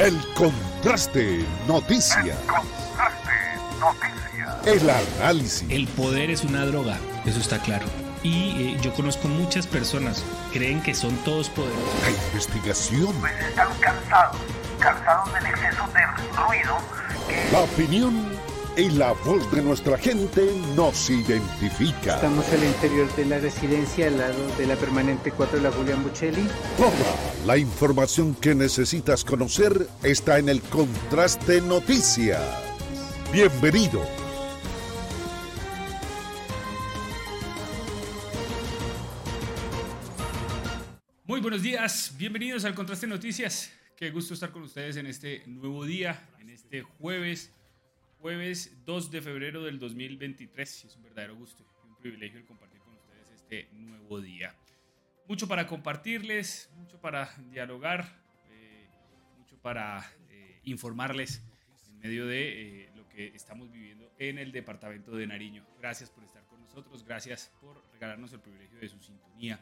El contraste noticia. El contraste noticia. El análisis. El poder es una droga, eso está claro. Y eh, yo conozco muchas personas, creen que son todos poderosos. La investigación. Pues están cansados, cansados del exceso de ruido que... La opinión y la voz de nuestra gente nos identifica. Estamos al interior de la residencia al lado de la permanente 4 de la Julián Buccelli. Toda la información que necesitas conocer está en el Contraste Noticias. Bienvenido. Muy buenos días, bienvenidos al Contraste Noticias. Qué gusto estar con ustedes en este nuevo día, en este jueves jueves 2 de febrero del 2023. Es un verdadero gusto y un privilegio el compartir con ustedes este nuevo día. Mucho para compartirles, mucho para dialogar, eh, mucho para eh, informarles en medio de eh, lo que estamos viviendo en el departamento de Nariño. Gracias por estar con nosotros, gracias por regalarnos el privilegio de su sintonía.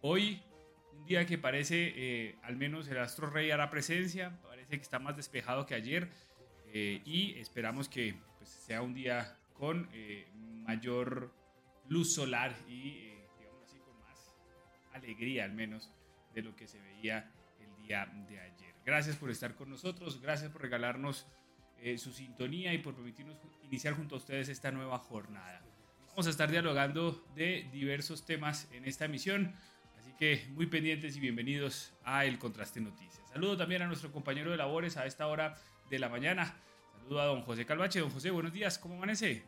hoy, un día que parece, al menos el astro rey hará presencia, parece que está más despejado que ayer eh, y esperamos que pues, sea un día con eh, mayor luz solar y, eh, digamos así, con más alegría al menos de lo que se veía el día de ayer. Gracias por estar con nosotros, gracias por regalarnos su sintonía y por permitirnos iniciar junto a ustedes esta nueva jornada. Vamos a estar dialogando de diversos temas en esta emisión, así que muy pendientes y bienvenidos a El Contraste Noticias. Saludo también a nuestro compañero de labores a esta hora de la mañana. Saludo a don José Calvache. Don José, buenos días, ¿cómo amanece?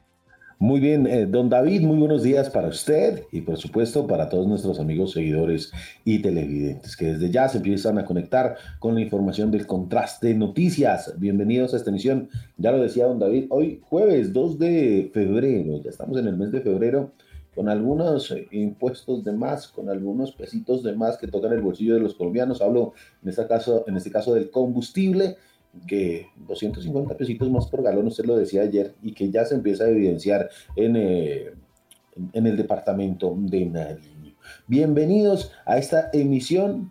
Muy bien, eh, don David, muy buenos días para usted y por supuesto para todos nuestros amigos seguidores y televidentes que desde ya se empiezan a conectar con la información del contraste noticias. Bienvenidos a esta emisión, ya lo decía don David, hoy jueves 2 de febrero, ya estamos en el mes de febrero con algunos eh, impuestos de más, con algunos pesitos de más que tocan el bolsillo de los colombianos. Hablo en este caso, en este caso del combustible que 250 pesitos más por galón, usted lo decía ayer, y que ya se empieza a evidenciar en, eh, en el departamento de Nariño. Bienvenidos a esta emisión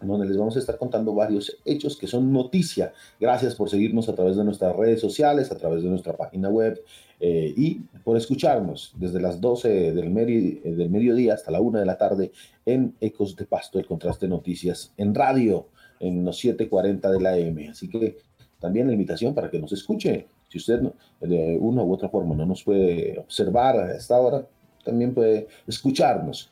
donde les vamos a estar contando varios hechos que son noticia. Gracias por seguirnos a través de nuestras redes sociales, a través de nuestra página web eh, y por escucharnos desde las 12 del, del mediodía hasta la 1 de la tarde en Ecos de Pasto, el contraste noticias en radio en los 7.40 de la M. Así que también la invitación para que nos escuche. Si usted de una u otra forma no nos puede observar a esta hora, también puede escucharnos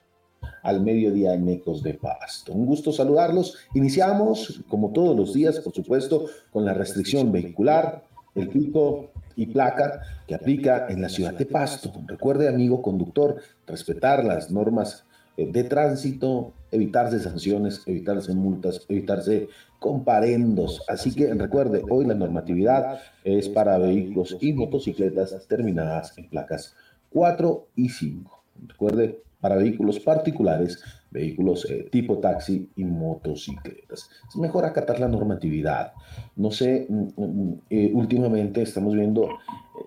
al mediodía en Ecos de Pasto. Un gusto saludarlos. Iniciamos, como todos los días, por supuesto, con la restricción vehicular, el pico y placa que aplica en la ciudad de Pasto. Recuerde, amigo conductor, respetar las normas de tránsito, evitarse sanciones, evitarse multas, evitarse comparendos. Así que recuerde, hoy la normatividad es para vehículos y motocicletas terminadas en placas 4 y 5. Recuerde, para vehículos particulares, vehículos eh, tipo taxi y motocicletas. Es mejor acatar la normatividad. No sé, mm, mm, eh, últimamente estamos viendo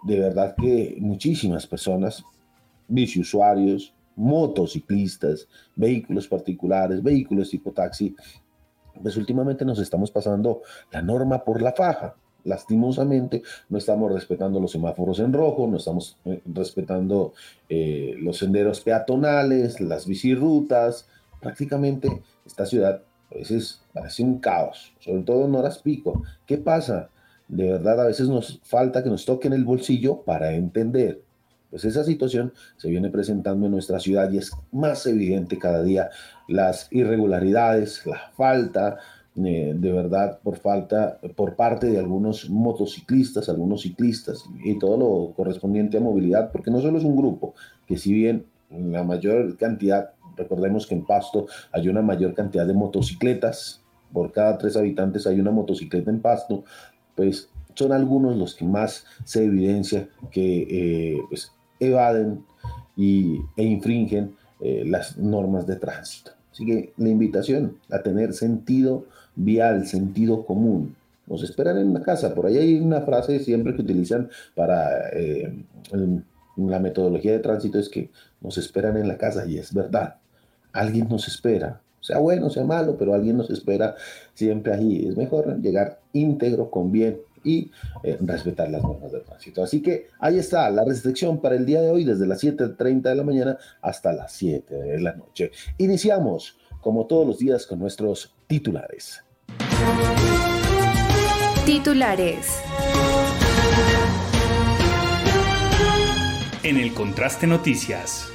de verdad que muchísimas personas, biciusuarios, motociclistas, vehículos particulares, vehículos tipo taxi, pues últimamente nos estamos pasando la norma por la faja. Lastimosamente, no estamos respetando los semáforos en rojo, no estamos eh, respetando eh, los senderos peatonales, las bicirrutas. Prácticamente esta ciudad a veces parece un caos, sobre todo en horas pico. ¿Qué pasa? De verdad, a veces nos falta que nos toquen el bolsillo para entender pues esa situación se viene presentando en nuestra ciudad y es más evidente cada día las irregularidades, la falta eh, de verdad por falta por parte de algunos motociclistas, algunos ciclistas y todo lo correspondiente a movilidad, porque no solo es un grupo, que si bien la mayor cantidad, recordemos que en Pasto hay una mayor cantidad de motocicletas, por cada tres habitantes hay una motocicleta en Pasto, pues son algunos los que más se evidencia que eh, pues, evaden y, e infringen eh, las normas de tránsito. Así que la invitación a tener sentido vial, sentido común. Nos esperan en la casa. Por ahí hay una frase siempre que utilizan para eh, la metodología de tránsito es que nos esperan en la casa y es verdad. Alguien nos espera. sea bueno, sea malo, pero alguien nos espera siempre allí. Es mejor llegar íntegro, con bien y eh, respetar las normas de tránsito. Así que ahí está la restricción para el día de hoy, desde las 7.30 de la mañana hasta las 7 de la noche. Iniciamos, como todos los días, con nuestros titulares. Titulares. En el Contraste Noticias.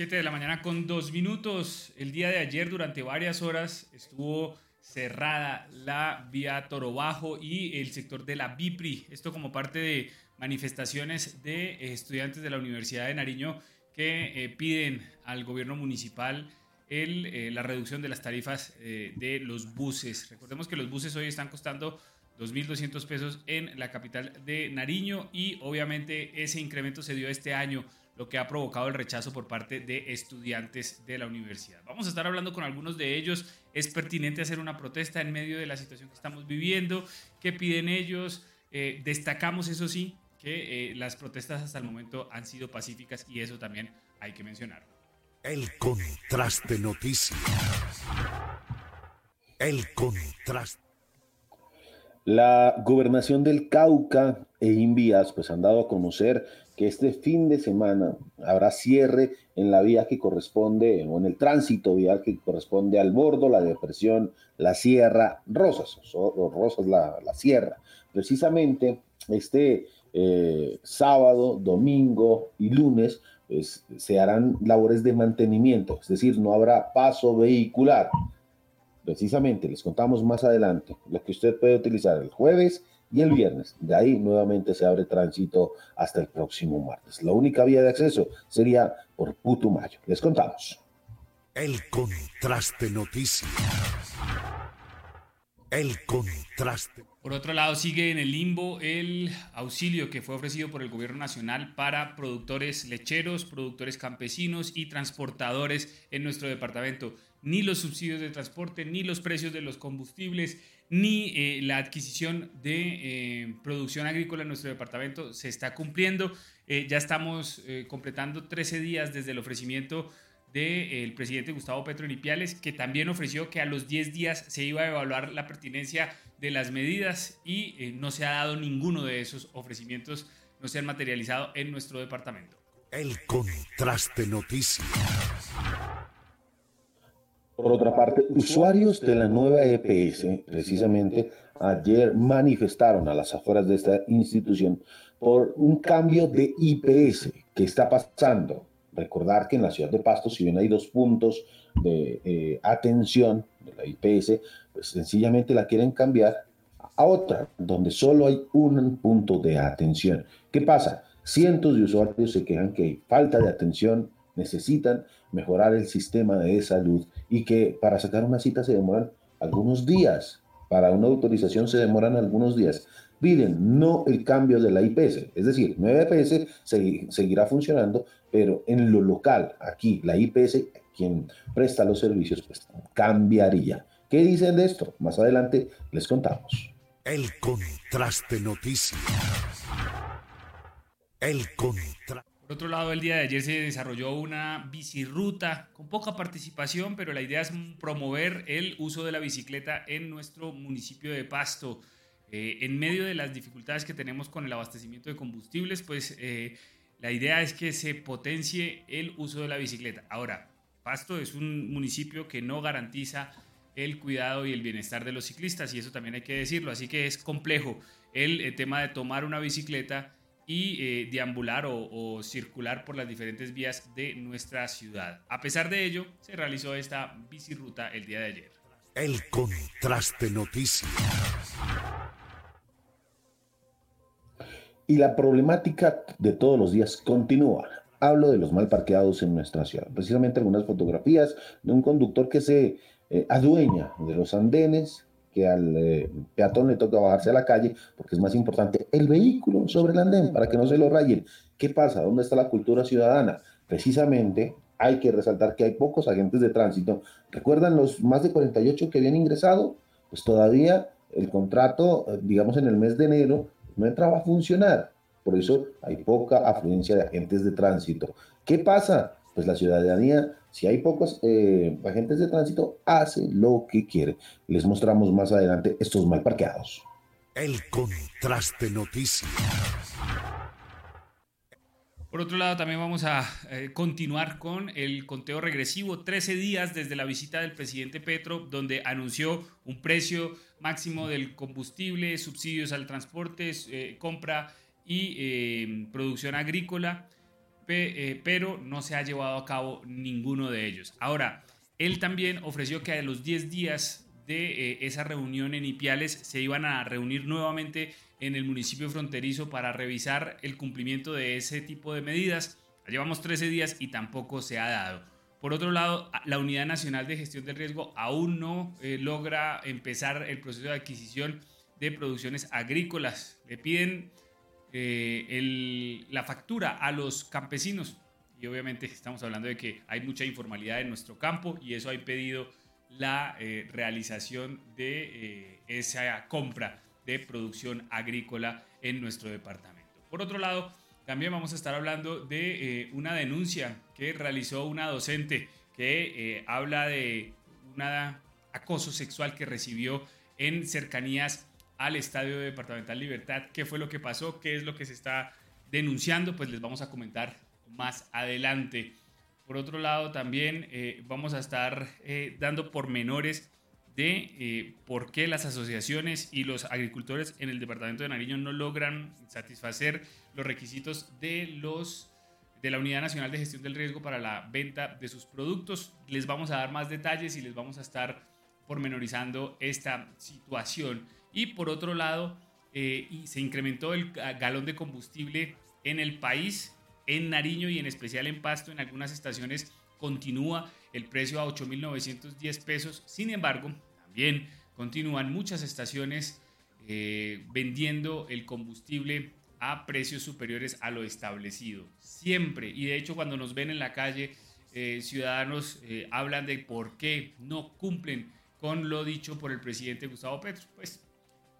7 de la mañana con dos minutos. El día de ayer, durante varias horas, estuvo cerrada la vía Toro Bajo y el sector de la BIPRI. Esto como parte de manifestaciones de estudiantes de la Universidad de Nariño que eh, piden al gobierno municipal el, eh, la reducción de las tarifas eh, de los buses. Recordemos que los buses hoy están costando 2.200 pesos en la capital de Nariño y obviamente ese incremento se dio este año lo que ha provocado el rechazo por parte de estudiantes de la universidad. Vamos a estar hablando con algunos de ellos. Es pertinente hacer una protesta en medio de la situación que estamos viviendo. ¿Qué piden ellos? Eh, destacamos, eso sí, que eh, las protestas hasta el momento han sido pacíficas y eso también hay que mencionar. El contraste noticias. El contraste. La gobernación del Cauca e Invías pues han dado a conocer que este fin de semana habrá cierre en la vía que corresponde, o en el tránsito vial que corresponde al bordo, la depresión, la sierra, Rosas, o, Rosas, la, sierra. Precisamente este eh, sábado, domingo y lunes pues, se harán labores de mantenimiento, es decir, no habrá paso vehicular. Precisamente, les contamos más adelante lo que usted puede utilizar el jueves y el viernes. De ahí nuevamente se abre tránsito hasta el próximo martes. La única vía de acceso sería por Putumayo. Les contamos. El contraste noticias. El contraste. Por otro lado, sigue en el limbo el auxilio que fue ofrecido por el gobierno nacional para productores lecheros, productores campesinos y transportadores en nuestro departamento. Ni los subsidios de transporte, ni los precios de los combustibles, ni eh, la adquisición de eh, producción agrícola en nuestro departamento se está cumpliendo. Eh, ya estamos completando 13 días desde el ofrecimiento del presidente Gustavo Petro Nipiales, que también ofreció que a los 10 días se iba a evaluar la pertinencia de las medidas y no se ha dado ninguno de esos ofrecimientos, no se han materializado en nuestro departamento. El contraste noticias. Por otra parte, usuarios de la nueva EPS, precisamente ayer manifestaron a las afueras de esta institución por un cambio de IPS que está pasando. Recordar que en la ciudad de Pasto, si bien hay dos puntos de eh, atención de la IPS, pues sencillamente la quieren cambiar a otra, donde solo hay un punto de atención. ¿Qué pasa? Cientos de usuarios se quejan que hay falta de atención necesitan mejorar el sistema de salud y que para sacar una cita se demoran algunos días, para una autorización se demoran algunos días. Piden no el cambio de la IPS, es decir, nueva IPS seguirá funcionando, pero en lo local, aquí, la IPS, quien presta los servicios, pues cambiaría. ¿Qué dicen de esto? Más adelante les contamos. El contraste noticias. El contraste. Por otro lado, el día de ayer se desarrolló una bicirruta con poca participación, pero la idea es promover el uso de la bicicleta en nuestro municipio de Pasto. Eh, en medio de las dificultades que tenemos con el abastecimiento de combustibles, pues eh, la idea es que se potencie el uso de la bicicleta. Ahora, Pasto es un municipio que no garantiza el cuidado y el bienestar de los ciclistas, y eso también hay que decirlo, así que es complejo el eh, tema de tomar una bicicleta y eh, deambular o, circular por las diferentes vías de nuestra ciudad. A pesar de ello, se realizó esta bicirruta el día de ayer. El contraste noticias. Y la problemática de todos los días continúa. Hablo de los mal parqueados en nuestra ciudad. Precisamente algunas fotografías de un conductor que se eh, adueña de los andenes, que al eh, peatón le toca bajarse a la calle, porque es más importante el vehículo sobre el andén para que no se lo rayen. ¿Qué pasa? ¿Dónde está la cultura ciudadana? Precisamente hay que resaltar que hay pocos agentes de tránsito. ¿Recuerdan los más de 48 que habían ingresado? Pues todavía el contrato, eh, digamos en el mes de enero, no entraba a funcionar. Por eso hay poca afluencia de agentes de tránsito. ¿Qué pasa? Pues la ciudadanía, si hay pocos eh, agentes de tránsito, hace lo que quiere. Les mostramos más adelante estos mal parqueados. El contraste noticias. Por otro lado, también vamos a eh, continuar con el conteo regresivo, 13 días desde la visita del presidente Petro, donde anunció un precio máximo del combustible, subsidios al transporte, eh, compra y eh, producción agrícola, pero no se ha llevado a cabo ninguno de ellos. Ahora, él también ofreció que a los 10 días de esa reunión en Ipiales se iban a reunir nuevamente en el municipio fronterizo para revisar el cumplimiento de ese tipo de medidas. Llevamos 13 días y tampoco se ha dado. Por otro lado, la Unidad Nacional de Gestión del Riesgo aún no eh, logra empezar el proceso de adquisición de producciones agrícolas. Le piden eh, la factura a los campesinos y obviamente estamos hablando de que hay mucha informalidad en nuestro campo y eso ha impedido la eh, realización de esa compra de producción agrícola en nuestro departamento. Por otro lado, también vamos a estar hablando de eh, una denuncia que realizó una docente que eh, habla de un acoso sexual que recibió en cercanías al Estadio Departamental Libertad. ¿Qué fue lo que pasó? ¿Qué es lo que se está denunciando? Pues les vamos a comentar más adelante. Por otro lado, también eh, vamos a estar dando pormenores de eh, por qué las asociaciones y los agricultores en el departamento de Nariño no logran satisfacer los requisitos de los de la Unidad Nacional de Gestión del Riesgo para la venta de sus productos. Les vamos a dar más detalles y les vamos a estar pormenorizando esta situación. Y por otro lado, eh, se incrementó el galón de combustible en el país, en Nariño y en especial en Pasto, en algunas estaciones continúa el precio a 8.910 pesos. Sin embargo, también continúan muchas estaciones eh, vendiendo el combustible a precios superiores a lo establecido. Siempre. Y de hecho cuando nos ven en la calle, eh, ciudadanos eh, hablan de por qué no cumplen con lo dicho por el presidente Gustavo Petro. Pues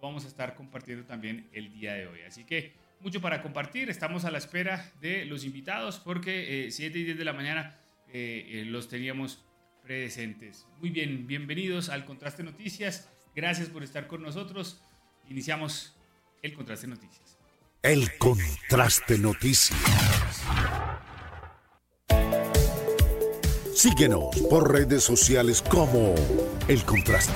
vamos a estar compartiendo también el día de hoy. Así que mucho para compartir. Estamos a la espera de los invitados porque 7 y 10 de la mañana eh, eh, los teníamos presentes. Muy bien, bienvenidos al Contraste Noticias. Gracias por estar con nosotros. Iniciamos el Contraste Noticias. El Contraste Noticias. Síguenos por redes sociales como El Contraste.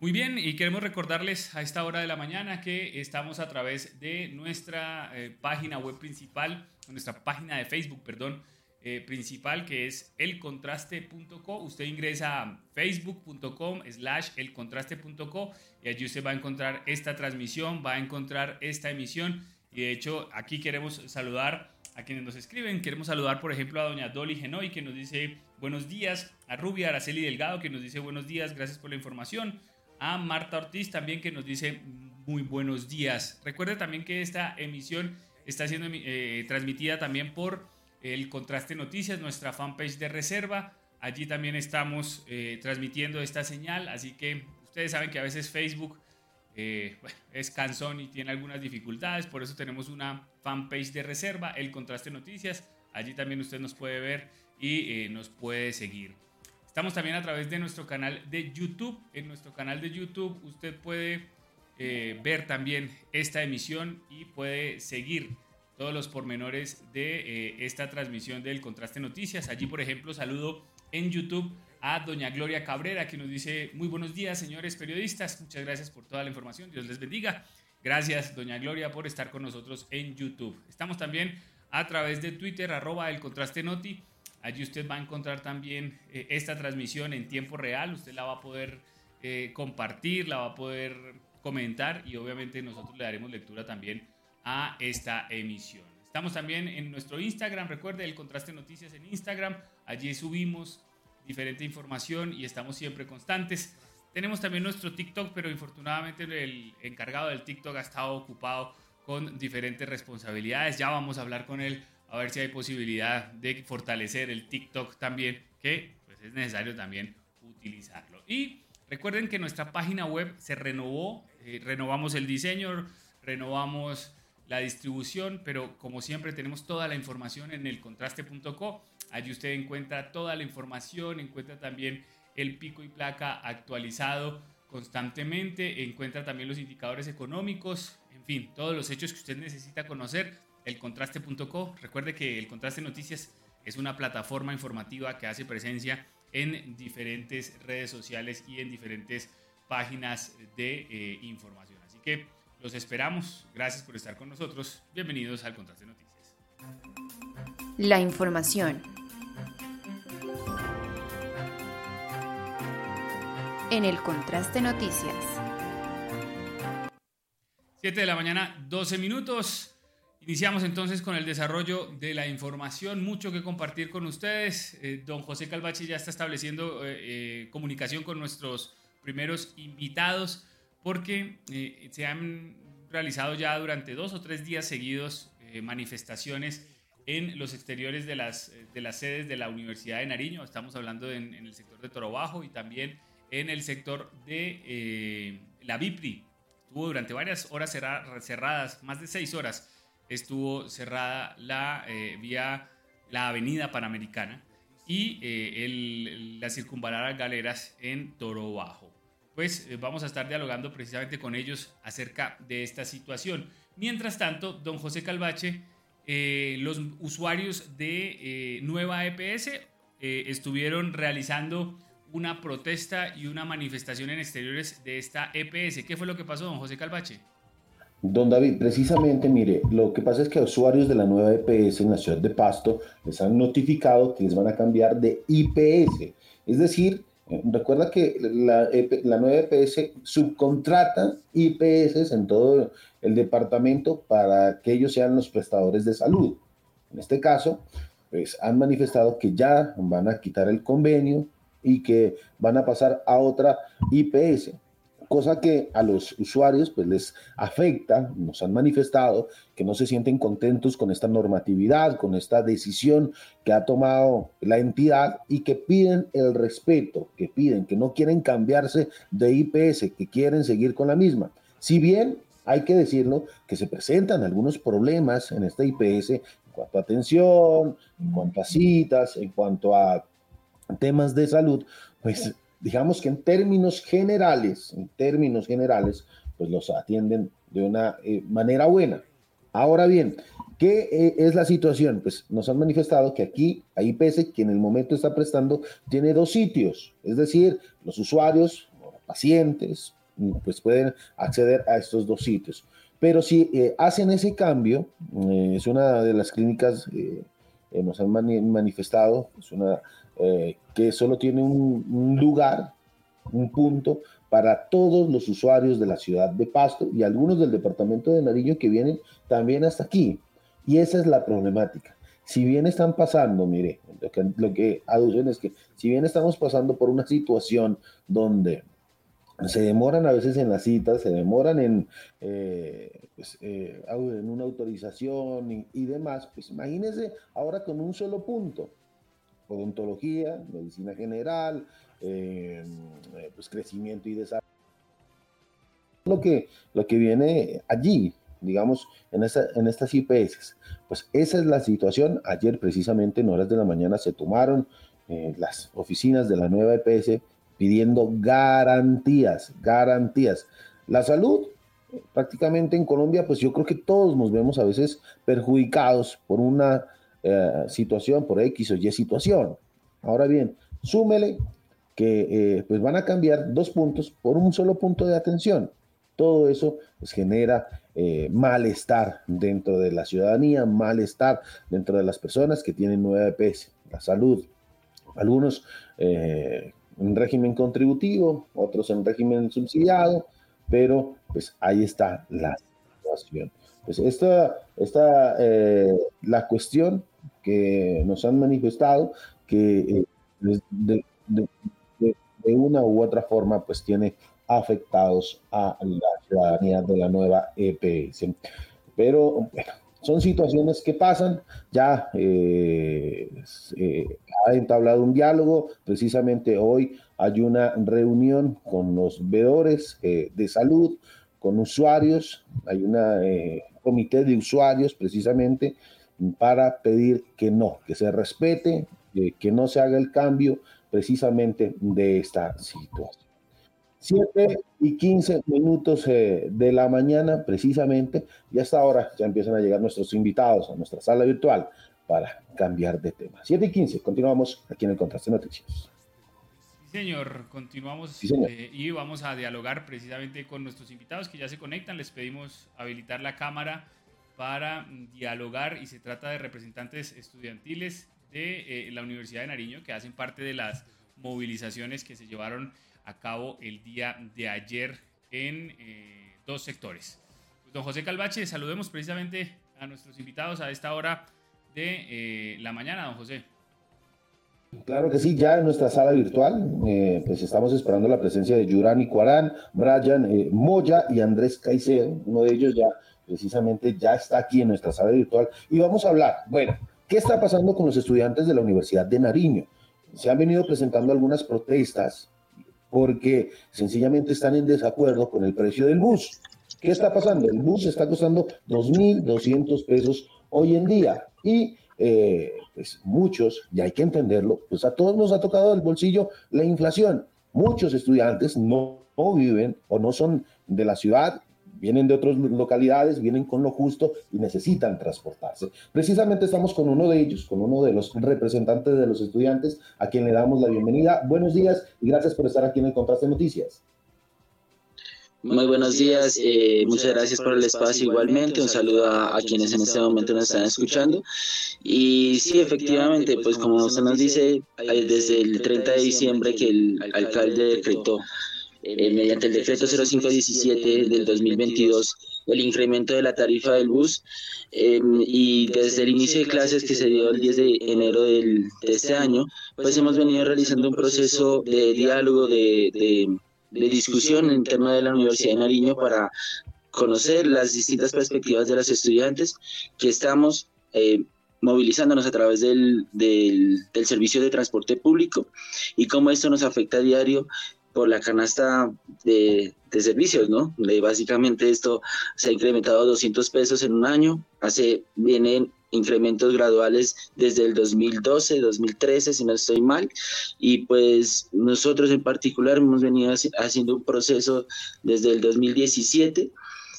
Muy bien, y queremos recordarles a esta hora de la mañana que estamos a través de nuestra eh, página web principal, nuestra página de Facebook, perdón, eh, principal, que es elcontraste.co. Usted ingresa a facebook.com slash elcontraste.co y allí usted va a encontrar esta transmisión, va a encontrar esta emisión. Y de hecho, aquí queremos saludar a quienes nos escriben. Queremos saludar, por ejemplo, a doña Dolly Genoy, que nos dice buenos días, a Rubia Araceli Delgado, que nos dice buenos días, gracias por la información a Marta Ortiz también que nos dice muy buenos días. Recuerde también que esta emisión está siendo eh, transmitida también por el Contraste Noticias, nuestra fanpage de reserva. Allí también estamos eh, transmitiendo esta señal, así que ustedes saben que a veces Facebook eh, es cansón y tiene algunas dificultades, por eso tenemos una fanpage de reserva, el Contraste Noticias. Allí también usted nos puede ver y nos puede seguir. Estamos también a través de nuestro canal de YouTube. En nuestro canal de YouTube usted puede eh, ver también esta emisión y puede seguir todos los pormenores de eh, esta transmisión del Contraste Noticias. Allí, por ejemplo, saludo en YouTube a doña Gloria Cabrera, que nos dice muy buenos días, señores periodistas. Muchas gracias por toda la información. Dios les bendiga. Gracias, doña Gloria, por estar con nosotros en YouTube. Estamos también a través de Twitter, arroba el Contraste Noti. Allí usted va a encontrar también eh, esta transmisión en tiempo real. Usted la va a poder eh, compartir, la va a poder comentar y obviamente nosotros le daremos lectura también a esta emisión. Estamos también en nuestro Instagram, recuerde el Contraste Noticias en Instagram. Allí subimos diferente información y estamos siempre constantes. Tenemos también nuestro TikTok, pero infortunadamente el encargado del TikTok ha estado ocupado con diferentes responsabilidades. Ya vamos a hablar con él a ver si hay posibilidad de fortalecer el TikTok también, que pues, es necesario también utilizarlo. Y Recuerden que nuestra página web se renovó, eh, renovamos el diseño, renovamos la distribución, pero como siempre tenemos toda la información en contraste.co. Allí usted encuentra toda la información, encuentra también el pico y placa actualizado constantemente, encuentra también los indicadores económicos, en fin, todos los hechos que usted necesita conocer, el contraste.co. Recuerde que el Contraste Noticias es una plataforma informativa que hace presencia en diferentes redes sociales y en diferentes páginas de eh, información. Así que los esperamos. Gracias por estar con nosotros. Bienvenidos al Contraste Noticias. La información en el Contraste Noticias. 7 de la mañana, 12 minutos. Iniciamos entonces con el desarrollo de la información, mucho que compartir con ustedes. Eh, don José Calvachi ya está estableciendo eh, eh, comunicación con nuestros primeros invitados porque se han realizado ya durante dos o tres días seguidos manifestaciones en los exteriores de las, de las sedes de la Universidad de Nariño. Estamos hablando en, el sector de Toro Bajo y también en el sector de la BIPRI. Estuvo durante varias horas cerradas, más de seis horas, estuvo cerrada la eh, vía, la avenida Panamericana y eh, el, la circunvalar Galeras en Toro Bajo. Pues vamos a estar dialogando precisamente con ellos acerca de esta situación. Mientras tanto, don José Calvache, los usuarios de Nueva EPS estuvieron realizando una protesta y una manifestación en exteriores de esta EPS. ¿Qué fue lo que pasó, don José Calvache? Don David, precisamente, mire, lo que pasa es que a usuarios de la nueva EPS en la ciudad de Pasto les han notificado que les van a cambiar de IPS. Es decir, eh, recuerda que la, e la nueva EPS subcontrata IPS en todo el departamento para que ellos sean los prestadores de salud. En este caso, pues han manifestado que ya van a quitar el convenio, y que van a pasar a otra IPS, cosa que a los usuarios pues les afecta, nos han manifestado que no se sienten contentos con esta normatividad, con esta decisión que ha tomado la entidad y que piden el respeto, que piden, que no quieren cambiarse de IPS, que quieren seguir con la misma. Si bien hay que decirlo que se presentan algunos problemas en esta IPS en cuanto a atención, en cuanto a citas, en cuanto a temas de salud, pues digamos que en términos generales, en términos generales, pues los atienden de una eh, manera buena. Ahora bien, ¿qué eh, es la situación? Pues nos han manifestado que aquí hay IPS que en el momento está prestando tiene dos sitios, es decir, los usuarios, pacientes, pues pueden acceder a estos dos sitios. Pero si eh, hacen ese cambio, es una de las clínicas, nos han manifestado, es una eh, que solo tiene un, lugar, un punto para todos los usuarios de la ciudad de Pasto y algunos del departamento de Nariño que vienen también hasta aquí. Y esa es la problemática. Si bien están pasando, mire, lo que, aducen es que si bien estamos pasando por una situación donde se demoran a veces en las citas, se demoran en, eh, pues, eh, una autorización y, y, demás, pues imagínense ahora con un solo punto odontología, medicina general, eh, pues crecimiento y desarrollo. Lo que, lo que viene allí, digamos, en, esa, en estas IPS. Pues esa es la situación. Ayer precisamente en horas de la mañana se tomaron eh, las oficinas de la nueva EPS pidiendo garantías, garantías. La salud, prácticamente en Colombia, pues yo creo que todos nos vemos a veces perjudicados por una eh, situación, por X o Y situación. Ahora bien, súmele que eh, pues van a cambiar dos puntos por un solo punto de atención. Todo eso pues, genera eh, malestar dentro de la ciudadanía, malestar dentro de las personas que tienen nueva EPS, la salud. Algunos en régimen contributivo, otros en régimen subsidiado, pero pues ahí está la situación. Pues esta, esta la cuestión que nos han manifestado que eh, de, una u otra forma pues tiene afectados a la ciudadanía de la nueva EPS. Pero bueno, son situaciones que pasan. Ya eh, ha entablado un diálogo. Precisamente hoy hay una reunión con los veedores de salud, con usuarios. Hay un comité de usuarios precisamente para pedir que no, que se respete, que no se haga el cambio precisamente de esta situación. 7 y 15 minutos eh, de la mañana, precisamente, y hasta ahora ya empiezan a llegar nuestros invitados a nuestra sala virtual para cambiar de tema. 7 y 15, continuamos aquí en el Contraste Noticias. Sí, señor, continuamos eh, y vamos a dialogar precisamente con nuestros invitados que ya se conectan. Les pedimos habilitar la cámara para dialogar y se trata de representantes estudiantiles de eh, la Universidad de Nariño que hacen parte de las movilizaciones que se llevaron a cabo el día de ayer en eh, dos sectores. Pues, don José Calvache, saludemos precisamente a nuestros invitados a esta hora de eh, la mañana, don José. Claro que sí, ya en nuestra sala virtual, eh, pues estamos esperando la presencia de Yurani Cuarán, Brian Moya y Andrés Caicedo. Uno de ellos ya precisamente ya está aquí en nuestra sala virtual y vamos a hablar, bueno, ¿qué está pasando con los estudiantes de la Universidad de Nariño? Se han venido presentando algunas protestas porque sencillamente están en desacuerdo con el precio del bus. ¿Qué está pasando? El bus está costando 2.200 pesos hoy en día y eh, pues muchos, y hay que entenderlo, pues a todos nos ha tocado el bolsillo la inflación. Muchos estudiantes no, no viven o no son de la ciudad vienen de otras localidades, vienen con lo justo y necesitan transportarse. Precisamente estamos con uno de ellos, con uno de los representantes de los estudiantes, a quien le damos la bienvenida. Buenos días y gracias por estar aquí en el Contraste Noticias. Muy buenos días, eh, muchas gracias por el espacio igualmente, un saludo a, quienes en este momento nos están escuchando. Y sí, efectivamente, pues como usted nos dice, desde el 30 de diciembre que el alcalde decretó eh, mediante el decreto 0517 del 2022 el incremento de la tarifa del bus em, y desde el inicio de clases que se dio el 10 de enero del, de este año, pues hemos venido realizando un proceso de diálogo, de, de, discusión en tema de la Universidad de Nariño para conocer las distintas perspectivas de los estudiantes que estamos eh, movilizándonos a través del, del, del, servicio de transporte público y cómo esto nos afecta a diario por la canasta de, servicios, ¿no? básicamente esto se ha incrementado 200 pesos en un año, hace, vienen incrementos graduales desde el 2012, 2013, si no estoy mal, y pues nosotros en particular hemos venido haciendo un proceso desde el 2017,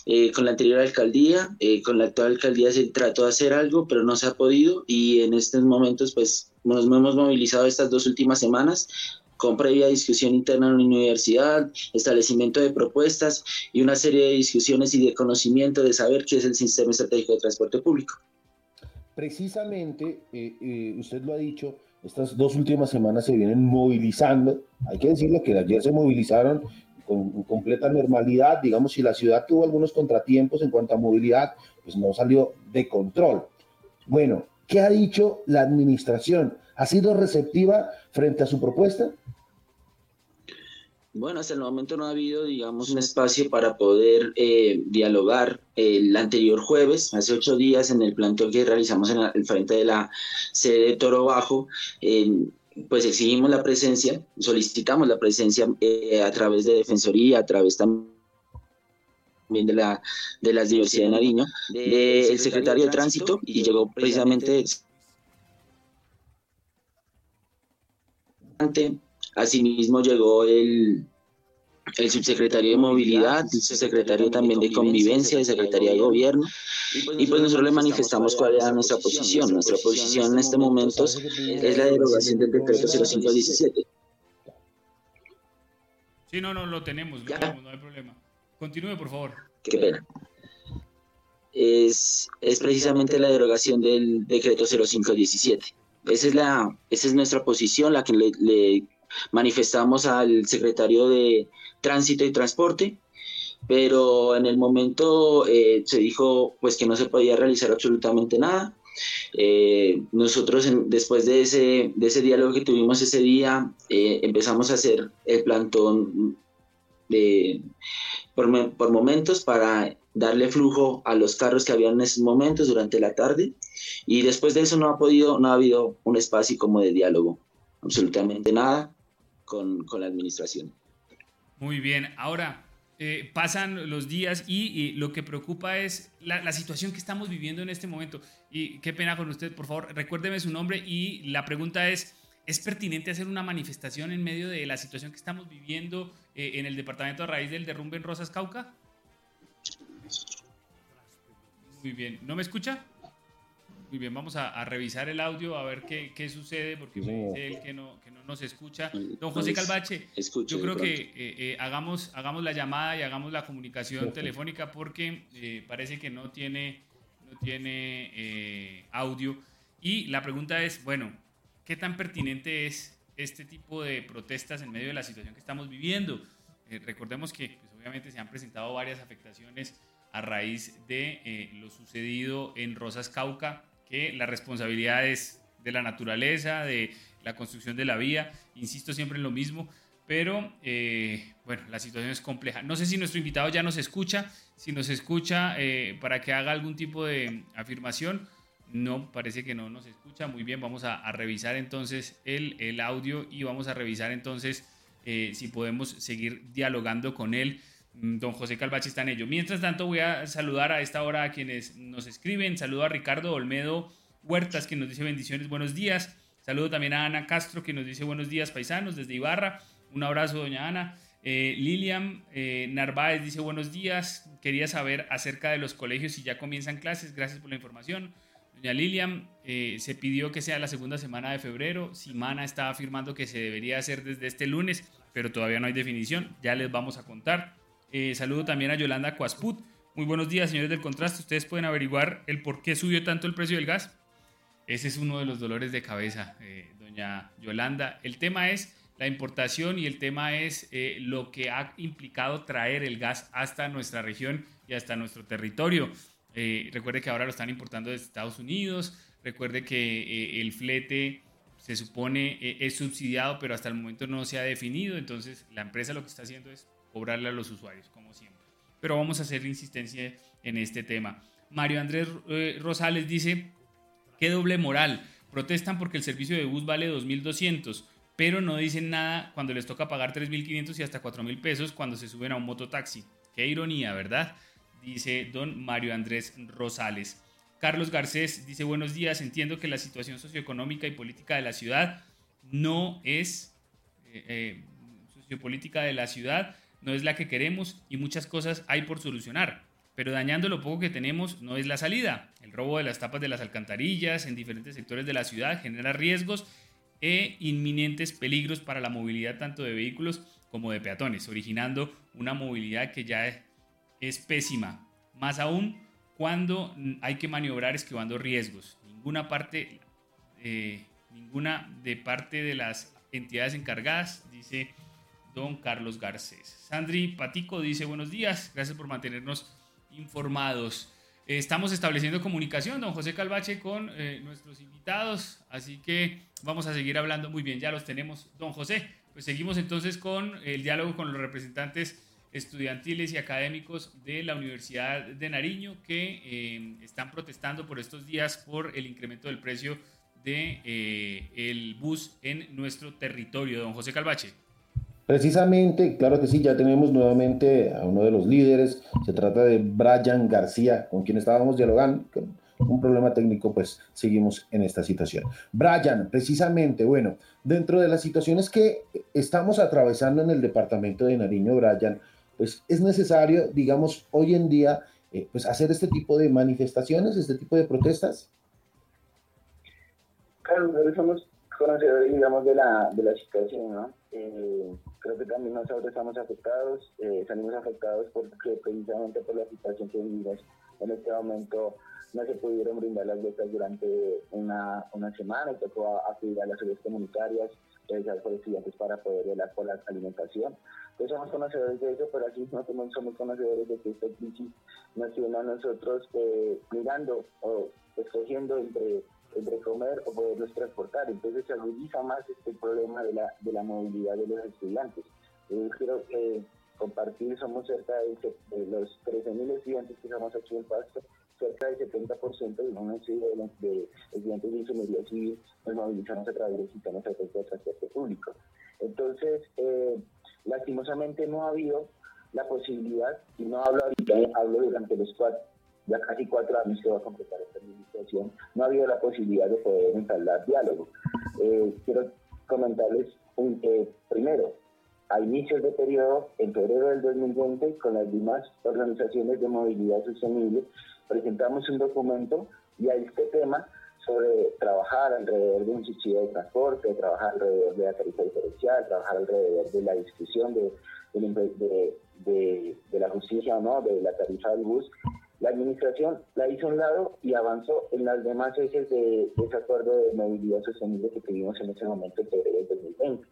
eh, con la anterior alcaldía, eh, con la actual alcaldía se trató de hacer algo, pero no se ha podido. Y en estos momentos pues nos hemos movilizado estas dos últimas semanas con previa discusión interna en la universidad, establecimiento de propuestas y una serie de discusiones y de conocimiento de saber qué es el sistema estratégico de transporte público. Precisamente, eh, eh, usted lo ha dicho, estas dos últimas semanas se vienen movilizando. Hay que decirlo que ayer se movilizaron con completa normalidad. Digamos, si la ciudad tuvo algunos contratiempos en cuanto a movilidad, pues no salió de control. Bueno, ¿qué ha dicho la administración? ¿Ha sido receptiva frente a su propuesta? Bueno, hasta el momento no ha habido, digamos, un espacio para poder eh, dialogar. El anterior jueves, hace ocho días, en el plantón que realizamos en el frente de la sede de Toro Bajo, pues exigimos la presencia, solicitamos la presencia eh, a través de Defensoría, a través también de la de las diversidad de Nariño, del secretario de Tránsito, y llegó precisamente Asimismo llegó el, el subsecretario de Movilidad, el subsecretario también de Convivencia, el Secretaría de Gobierno, y pues nosotros le manifestamos cuál era nuestra posición. Nuestra posición en este momento es la derogación del decreto 0517. Sí, no, no, lo tenemos, lo tenemos, no hay problema. Continúe, por favor. Qué pena. Es, es precisamente la derogación del decreto 0517. Esa es, la, esa es nuestra posición, la que le, manifestamos al secretario de Tránsito y Transporte, pero en el momento eh, se dijo pues que no se podía realizar absolutamente nada. Eh, nosotros después de ese, de ese diálogo que tuvimos ese día, eh, empezamos a hacer el plantón de por, por momentos para darle flujo a los carros que habían en esos momentos durante la tarde y después de eso no ha podido, no ha habido un espacio como de diálogo, absolutamente nada con, con la administración. Muy bien, ahora eh, pasan los días y, lo que preocupa es la, la, situación que estamos viviendo en este momento. Y qué pena con usted, por favor, recuérdeme su nombre y la pregunta es, ¿es pertinente hacer una manifestación en medio de la situación que estamos viviendo eh, en el departamento a raíz del derrumbe en Rosas Cauca? Muy bien, ¿no me escucha? Muy bien, vamos a, revisar el audio a ver qué, qué sucede, porque me dice él que no, que no nos escucha. Don José Calvache, yo creo que eh, eh, hagamos, hagamos la llamada y hagamos la comunicación telefónica porque eh, parece que no tiene, no tiene audio. Y la pregunta es, bueno, ¿qué tan pertinente es este tipo de protestas en medio de la situación que estamos viviendo? recordemos que pues, obviamente se han presentado varias afectaciones a raíz de lo sucedido en Rosas Cauca que la responsabilidad es de la naturaleza, de la construcción de la vía, insisto siempre en lo mismo, pero eh, bueno, la situación es compleja. No sé si nuestro invitado ya nos escucha, si nos escucha eh, para que haga algún tipo de afirmación. No, parece que no nos escucha. Muy bien, vamos a, revisar entonces el, el, audio y vamos a revisar entonces eh, si podemos seguir dialogando con él. Mm, don José Calvache está en ello. Mientras tanto, voy a saludar a esta hora a quienes nos escriben. Saludo a Ricardo Olmedo Huertas, que nos dice bendiciones, buenos días. Saludo también a Ana Castro, que nos dice buenos días, paisanos, desde Ibarra. Un abrazo, doña Ana. Eh, Lilian eh, Narváez dice buenos días. Quería saber acerca de los colegios si ya comienzan clases. Gracias por la información. Doña Lilian, eh, se pidió que sea la segunda semana de febrero. Simana está afirmando que se debería hacer desde este lunes, pero todavía no hay definición. Ya les vamos a contar. Eh, saludo también a Yolanda Cuasput. Muy buenos días, señores del contraste. Ustedes pueden averiguar el por qué subió tanto el precio del gas. Ese es uno de los dolores de cabeza, eh, doña Yolanda. El tema es la importación y el tema es eh, lo que ha implicado traer el gas hasta nuestra región y hasta nuestro territorio. recuerde que ahora lo están importando de Estados Unidos. Recuerde que el flete se supone es subsidiado, pero hasta el momento no se ha definido. Entonces, la empresa lo que está haciendo es cobrarle a los usuarios, como siempre. Pero vamos a hacer insistencia en este tema. Mario Andrés eh, Rosales dice, qué doble moral. Protestan porque el servicio de bus vale 2.200, pero no dicen nada cuando les toca pagar 3.500 y hasta 4.000 pesos cuando se suben a un mototaxi. Qué ironía, ¿verdad? Dice don Mario Andrés Rosales. Carlos Garcés dice, buenos días, entiendo que la situación socioeconómica y política de la ciudad no es... Eh, eh, sociopolítica de la ciudad no es la que queremos y muchas cosas hay por solucionar. Pero dañando lo poco que tenemos no es la salida. El robo de las tapas de las alcantarillas en diferentes sectores de la ciudad genera riesgos e inminentes peligros para la movilidad tanto de vehículos como de peatones, originando una movilidad que ya es pésima. Más aún cuando hay que maniobrar esquivando riesgos. Ninguna parte, eh, ninguna de parte de las entidades encargadas, dice don Carlos Garcés. Sandri Patico dice buenos días, gracias por mantenernos informados. Eh, estamos estableciendo comunicación, don José Calvache, con eh, nuestros invitados, así que vamos a seguir hablando muy bien, ya los tenemos, don José. Pues seguimos entonces con el diálogo con los representantes estudiantiles y académicos de la Universidad de Nariño que eh, están protestando por estos días por el incremento del precio del de, el bus en nuestro territorio. Don José Calvache. Precisamente, claro que sí, ya tenemos nuevamente a uno de los líderes, se trata de Brian García, con quien estábamos dialogando, un problema técnico, pues seguimos en esta situación. Brian, precisamente, bueno, dentro de las situaciones que estamos atravesando en el departamento de Nariño, Brian, pues es necesario, digamos, hoy en día, eh, pues hacer este tipo de manifestaciones, este tipo de protestas. Claro, somos conocedores, digamos, de la, de la situación, ¿no? Eh, creo que también nosotros estamos afectados, eh, salimos afectados porque precisamente por la situación que vivimos en este momento no se pudieron brindar las becas durante una, una semana y tocó acudir las redes comunitarias, realizar por estudiantes para poder velar por la alimentación. Entonces somos conocedores de eso, pero aquí no somos conocedores de que esta crisis nos tiene a nosotros eh, mirando o escogiendo entre entre comer o poderlos transportar. Entonces se agudiza más este problema de la, de la movilidad de los estudiantes. Yo quiero eh, compartir, somos cerca de, de los 13.000 estudiantes que estamos aquí en Pasto, cerca del 70% de de, estudiantes de ingeniería civil nos movilizamos a través del sistema de transporte público. Entonces, eh, lastimosamente no ha habido la posibilidad, y no hablo ahorita, hablo durante los cuatro, ya casi cuatro años que va a completar esta administración, no ha habido la posibilidad de poder entablar diálogo. Eh, quiero comentarles un, eh, primero, a inicios de periodo, en febrero del 2020, con las demás organizaciones de movilidad sostenible, presentamos un documento y a este tema sobre trabajar alrededor de un subsidio de transporte, trabajar alrededor de la tarifa diferencial, trabajar alrededor de la discusión de, de, de, la justicia o no, de la tarifa del bus. La administración la hizo a un lado y avanzó en las demás ejes de, ese acuerdo de movilidad sostenible que tuvimos en ese momento en febrero del 2020.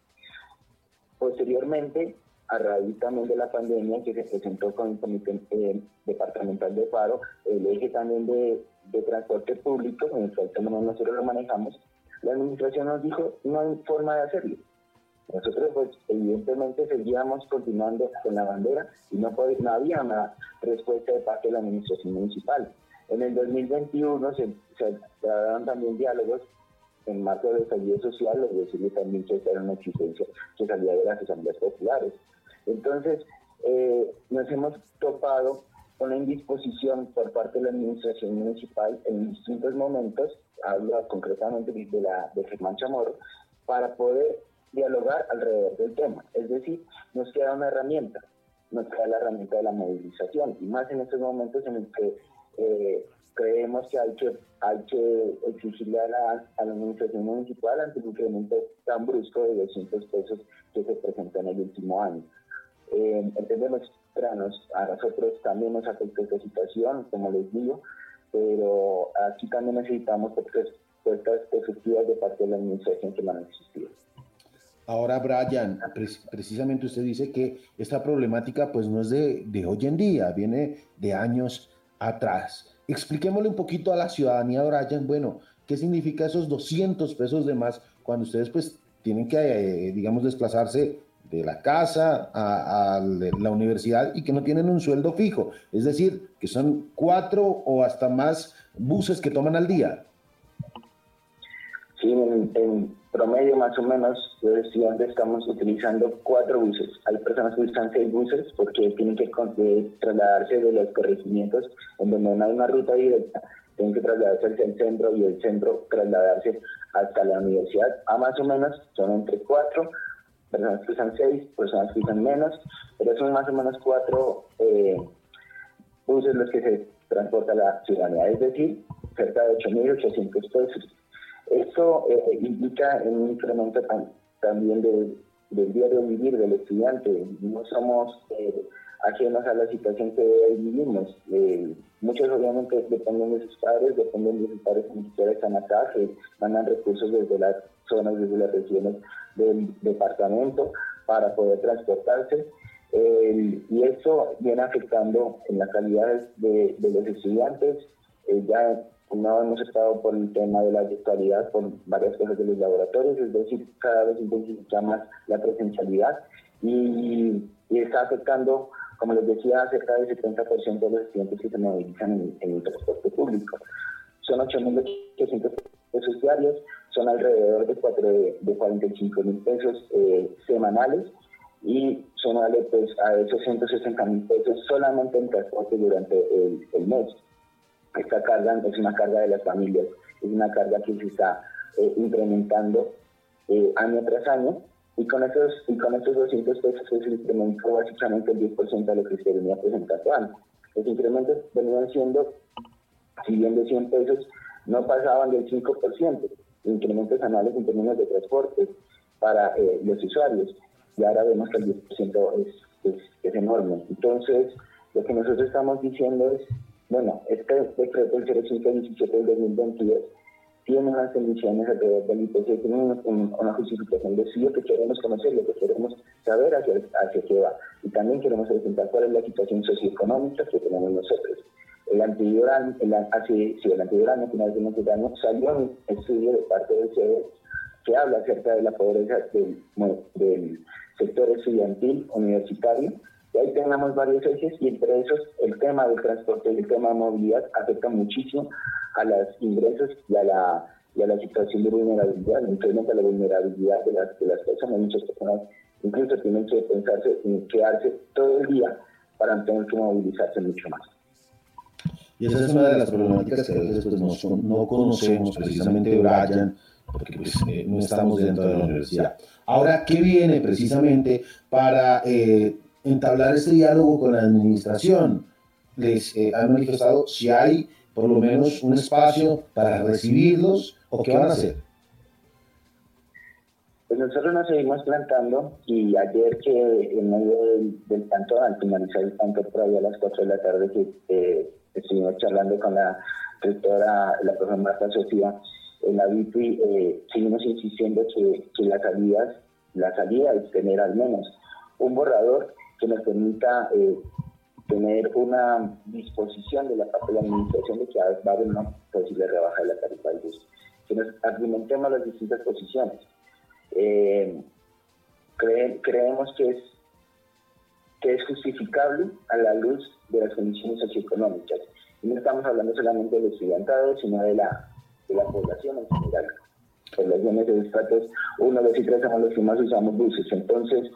Posteriormente, a raíz también de la pandemia que se presentó con el Comité eh, Departamental de Paro, el eje también de, transporte público, en el cual nosotros lo manejamos, la administración nos dijo, no hay forma de hacerlo. Nosotros, pues, evidentemente seguíamos continuando con la bandera y no, no había una respuesta de parte de la administración municipal. En el 2021 se, se también diálogos en marco del estallido social, es decir, también que era una exigencia que salía de las asambleas populares. Entonces, eh, nos hemos topado con la indisposición por parte de la administración municipal en distintos momentos, hablo concretamente de la de Germán Chamorro, para poder dialogar alrededor del tema. Es decir, nos queda una herramienta, nos queda la herramienta de la movilización, y más en estos momentos en los que eh, creemos que hay que, hay que exigirle a la, administración municipal ante un incremento tan brusco de 200 pesos que se presentó en el último año. Eh, entendemos a nosotros también nos afecta esta situación, como les digo, pero aquí también necesitamos respuestas efectivas de parte de la administración que no han existido. Ahora, Brian, precisamente usted dice que esta problemática pues no es de, de, hoy en día, viene de años atrás. Expliquémosle un poquito a la ciudadanía, Brian, bueno, ¿qué significa esos 200 pesos de más cuando ustedes pues tienen que, eh, digamos, desplazarse de la casa a, la universidad y que no tienen un sueldo fijo. Es decir, que son cuatro o hasta más buses que toman al día. Sí, en, promedio más o menos los estudiantes estamos utilizando cuatro buses. Hay personas que usan seis buses porque tienen que trasladarse de los corregimientos en donde no hay una ruta directa. Tienen que trasladarse hacia el centro y el centro trasladarse hasta la universidad. A más o menos son entre cuatro personas que usan seis, personas que usan menos, pero son más o menos cuatro eh, buses los que se transporta la ciudadanía, es decir, cerca de 8.800 pesos. Esto eh, implica un incremento también del diario vivir del estudiante. No somos eh, ajenos a la situación que vivimos. Eh, muchos obviamente dependen de sus padres, dependen de sus padres que ni siquiera están acá, que mandan recursos desde las zonas, desde las regiones del departamento para poder transportarse. y eso viene afectando en la calidad de, los estudiantes. Eh, ya no hemos estado por el tema de la virtualidad, por varias cosas de los laboratorios, es decir, cada vez intensifica más la presencialidad y, y está afectando como les decía, cerca del 70% de los estudiantes que se movilizan en, el transporte público. Son 8.800 pesos diarios, son alrededor de, 4, de 45 mil pesos eh, semanales y son pues, a esos 160 mil pesos solamente en transporte durante el, mes. Esta carga es una carga de las familias, es una carga que se está eh, incrementando eh, año tras año y con estos, y con estos 200 pesos se incrementó básicamente el 10% de lo que se venía presentando antes. Los incrementos venían siendo, si bien de 100 pesos, no pasaban del 5%, incrementos anuales en términos de transporte para eh, los usuarios. Y ahora vemos que el 10% es, es, es, enorme. Entonces, lo que nosotros estamos diciendo es, bueno, este decreto, el 0517 del 2022, tiene unas condiciones alrededor del IPC, tiene una, justificación de sí, que queremos conocer, lo que queremos saber hacia, hacia qué va. Y también queremos presentar cuál es la situación socioeconómica que tenemos nosotros. El anterior año, el, hace, sí, el anterior año, finales de este año, salió un estudio de parte del CEDE que habla acerca de la pobreza del sector estudiantil universitario Y ahí tenemos varios ejes y entre esos el tema del transporte y el tema de movilidad afecta muchísimo a los ingresos y a la, y a la situación de vulnerabilidad, incrementa la vulnerabilidad de las, de las personas. Muchas personas incluso tienen que pensarse en quedarse todo el día para tener que movilizarse mucho más. Y esa es una de las problemáticas que a veces pues, no, no conocemos precisamente, Brian, porque pues, eh, no estamos dentro de la universidad. Ahora, ¿qué viene precisamente para eh, entablar este diálogo con la administración? Les eh, han manifestado si hay por lo menos un espacio para recibirlos o qué van a hacer. Pues nosotros nos seguimos plantando y ayer que en medio del, del tanto, al finalizar el tanto por ahí a las 4 de la tarde que estuvimos charlando con la rectora, la profesora Marta Sofía, en la BIPI eh, seguimos insistiendo que, que las la salida es tener al menos un borrador que nos permita eh, tener una disposición de la parte de la administración de que va a haber una posible rebaja de la tarifa del bus. Que nos argumentemos las distintas posiciones. Eh, creemos que es, que es justificable a la luz de las condiciones socioeconómicas. Y no estamos hablando solamente del estudiantado, sino de la, de la población en general. Poblaciones de estratos 1, 2 y 3 somos los que más usamos buses. Entonces,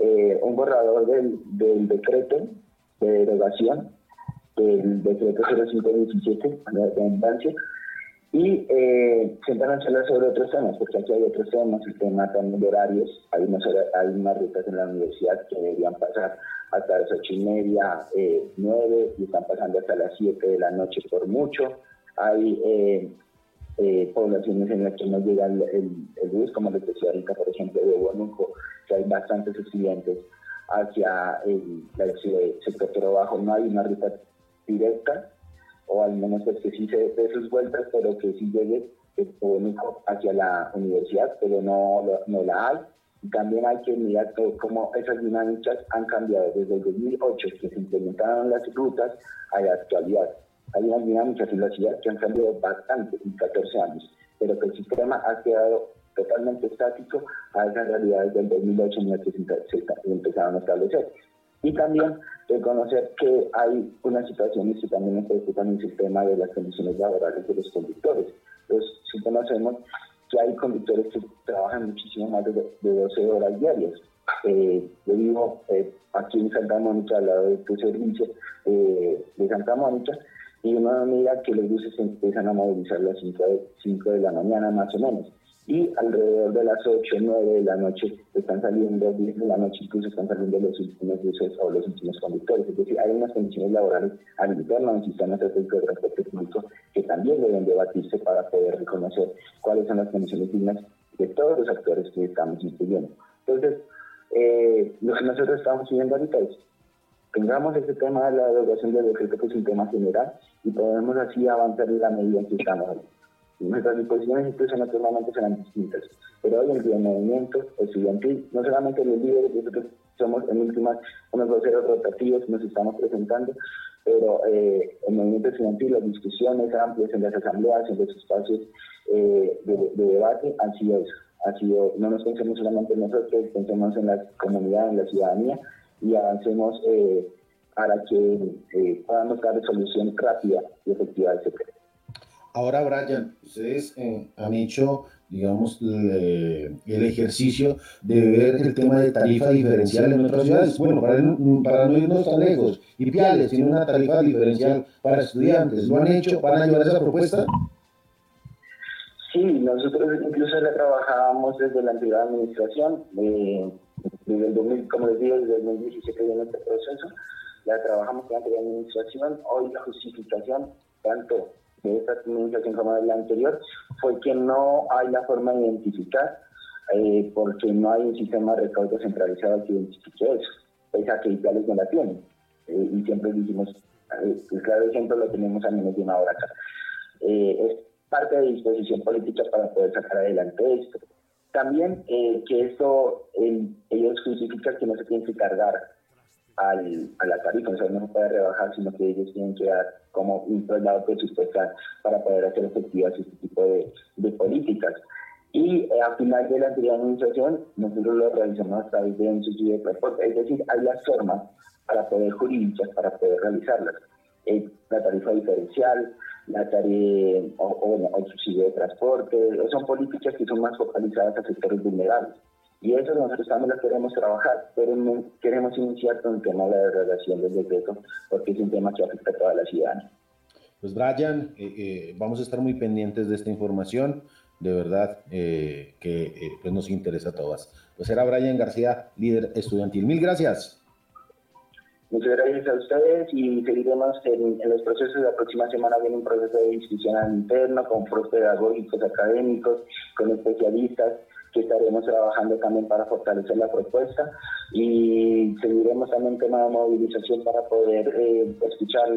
eh, un borrador del, del decreto de derogación del decreto 0517, a la redundancia, y eh, sentarnos a hablar sobre otros temas, porque aquí hay otros temas, el tema también de horarios, hay unas, hay unas rutas en la universidad que deberían pasar hasta las ocho y media, eh, nueve, y están pasando hasta las siete de la noche por mucho, hay eh, eh, poblaciones en las que no llega el, el, bus, como les decía ahorita, por ejemplo, de Huánuco, que hay bastantes estudiantes hacia el, el sector pero bajo, no hay una ruta directa, o al menos pues que sí se dé sus vueltas, pero que sí llegue único hacia la universidad, pero no, no la hay. También hay que mirar cómo esas dinámicas han cambiado desde el 2008, que se implementaron las rutas, a la actualidad. Hay unas dinámicas en la ciudad que han cambiado bastante en 14 años, pero que el sistema ha quedado totalmente estático a esas realidades del 2008 en las que se empezaron a establecer. Y también reconocer que hay unas situaciones que también nos preocupan el sistema de las condiciones laborales de los conductores. Entonces, si conocemos que hay conductores que trabajan muchísimo más de, 12 horas diarias. Eh, yo vivo eh, aquí en Santa Mónica, al lado de tu servicio eh, de Santa Mónica, y uno mira que los buses se empiezan a movilizar a las 5 de, 5 de la mañana más o menos y alrededor de las 8 o 9 de la noche están saliendo, 10 de la noche incluso están saliendo los últimos buses o los últimos conductores. Es decir, hay unas condiciones laborales al interno del sistema estratégico de transporte público que también deben debatirse para poder reconocer cuáles son las condiciones dignas de todos los actores que estamos incluyendo. Entonces, eh, lo que nosotros estamos siguiendo ahorita es tengamos ese tema de la derogación del decreto que es un tema general y podemos así avanzar en la medida en que estamos Nuestras disposiciones incluso en otros momentos serán distintas, pero hoy en día el movimiento estudiantil, no solamente los líderes, nosotros somos en últimas unos voceros rotativos, nos estamos presentando, pero eh, el movimiento estudiantil, las discusiones amplias en las asambleas, en los espacios eh, de, debate han sido eso. Ha sido, no nos pensemos solamente en nosotros, pensemos en la comunidad, en la ciudadanía y avancemos eh, para que podamos dar solución rápida y efectiva a ese tema. Ahora, Brian, ustedes eh, han hecho, digamos, el ejercicio de ver el tema de tarifa diferencial en otras ciudades. Bueno, para, para no irnos tan lejos, y Piales tiene una tarifa diferencial para estudiantes. ¿Lo han hecho? ¿Van a llevar esa propuesta? Sí, nosotros incluso la trabajábamos desde la antigua administración, eh, desde el 2000, como les digo, desde el 2017 en este proceso, la trabajamos con la administración, hoy la justificación, tanto de esta comunicación como de la anterior, fue que no hay la forma de identificar, eh, porque no hay un sistema de recaudo centralizado que identifique eso, pese a que Italia no la tiene. Eh, y siempre dijimos, eh, el claro ejemplo lo tenemos a menos de una hora acá. es parte de disposición política para poder sacar adelante esto. También que esto, ellos justifican que no se tiene que cargar al, a la tarifa, o sea, no se puede rebajar, sino que ellos tienen que dar como un traslado presupuestal para poder hacer efectivas este tipo de, de políticas. Y eh, a final de la anterior administración, nosotros lo realizamos a través de un subsidio de transporte, es decir, hay las formas para poder jurídicas, para poder realizarlas. Eh, la tarifa diferencial, la tarifa o, el subsidio de transporte, son políticas que son más focalizadas a sectores vulnerables. Y eso nosotros también lo queremos trabajar, pero no queremos iniciar con el tema de la derogación del decreto, porque es un tema que afecta a toda la ciudadanía. Pues Brian, eh, eh, vamos a estar muy pendientes de esta información, de verdad eh, que pues nos interesa a todas. Pues era Brian García, líder estudiantil. Mil gracias. Muchas gracias a ustedes y seguiremos en, los procesos. La próxima semana viene un proceso de al interno con foros pedagógicos, académicos, con especialistas que estaremos trabajando también para fortalecer la propuesta y seguiremos también tema de movilización para poder eh, escuchar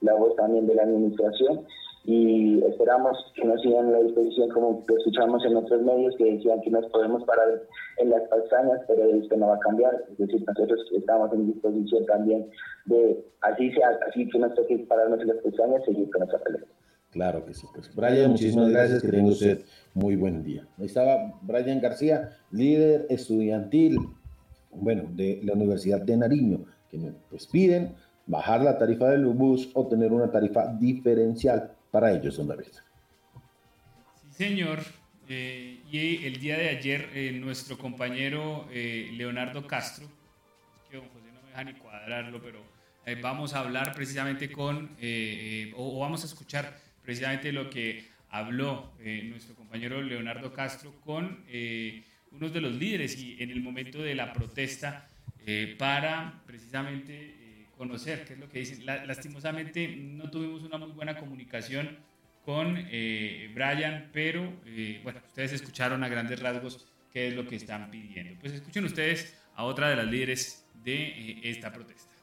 la voz también de la administración y esperamos que nos sigan la disposición como lo escuchamos en otros medios que decían que nos podemos parar en las pestañas, pero esto no va a cambiar, es decir, nosotros estamos en disposición también de, así sea, así que nos toque pararnos en las pestañas, seguir con esa pelea. Claro que sí. Pues Brian, muchísimas gracias, que tenga usted muy buen día. Ahí estaba Brian García, líder estudiantil, bueno, de la Universidad de Nariño, que pues piden bajar la tarifa del bus o tener una tarifa diferencial para ellos, don David. Sí, señor. Eh, y el día de ayer, eh, nuestro compañero eh, Leonardo Castro, que no me deja ni cuadrarlo, pero vamos a hablar precisamente con, o, vamos a escuchar precisamente lo que habló nuestro compañero Leonardo Castro con uno de los líderes y en el momento de la protesta para precisamente conocer qué es lo que dicen. lastimosamente no tuvimos una muy buena comunicación con eh, Brian, pero eh, bueno, ustedes escucharon a grandes rasgos qué es lo que están pidiendo. Pues escuchen ustedes a otra de las líderes de eh, esta protesta.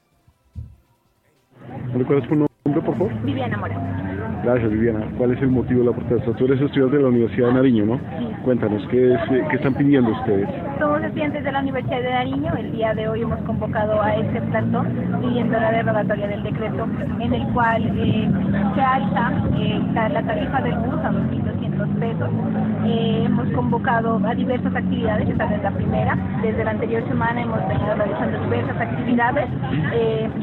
¿Cuál es nombre, por favor? Viviana Mora. Gracias, Viviana. ¿Cuál es el motivo de la protesta? Tú eres estudiante de la Universidad de Nariño, ¿no? Sí. Cuéntanos, ¿qué, ¿qué están pidiendo ustedes? Somos estudiantes de la Universidad de Nariño. El día de hoy hemos convocado a este plantón pidiendo la derogatoria del decreto en el cual eh, se alza eh, la, tarifa del bus a 2.200 pesos. Eh, hemos convocado a diversas actividades, esta es la primera. Desde la anterior semana hemos venido realizando diversas actividades.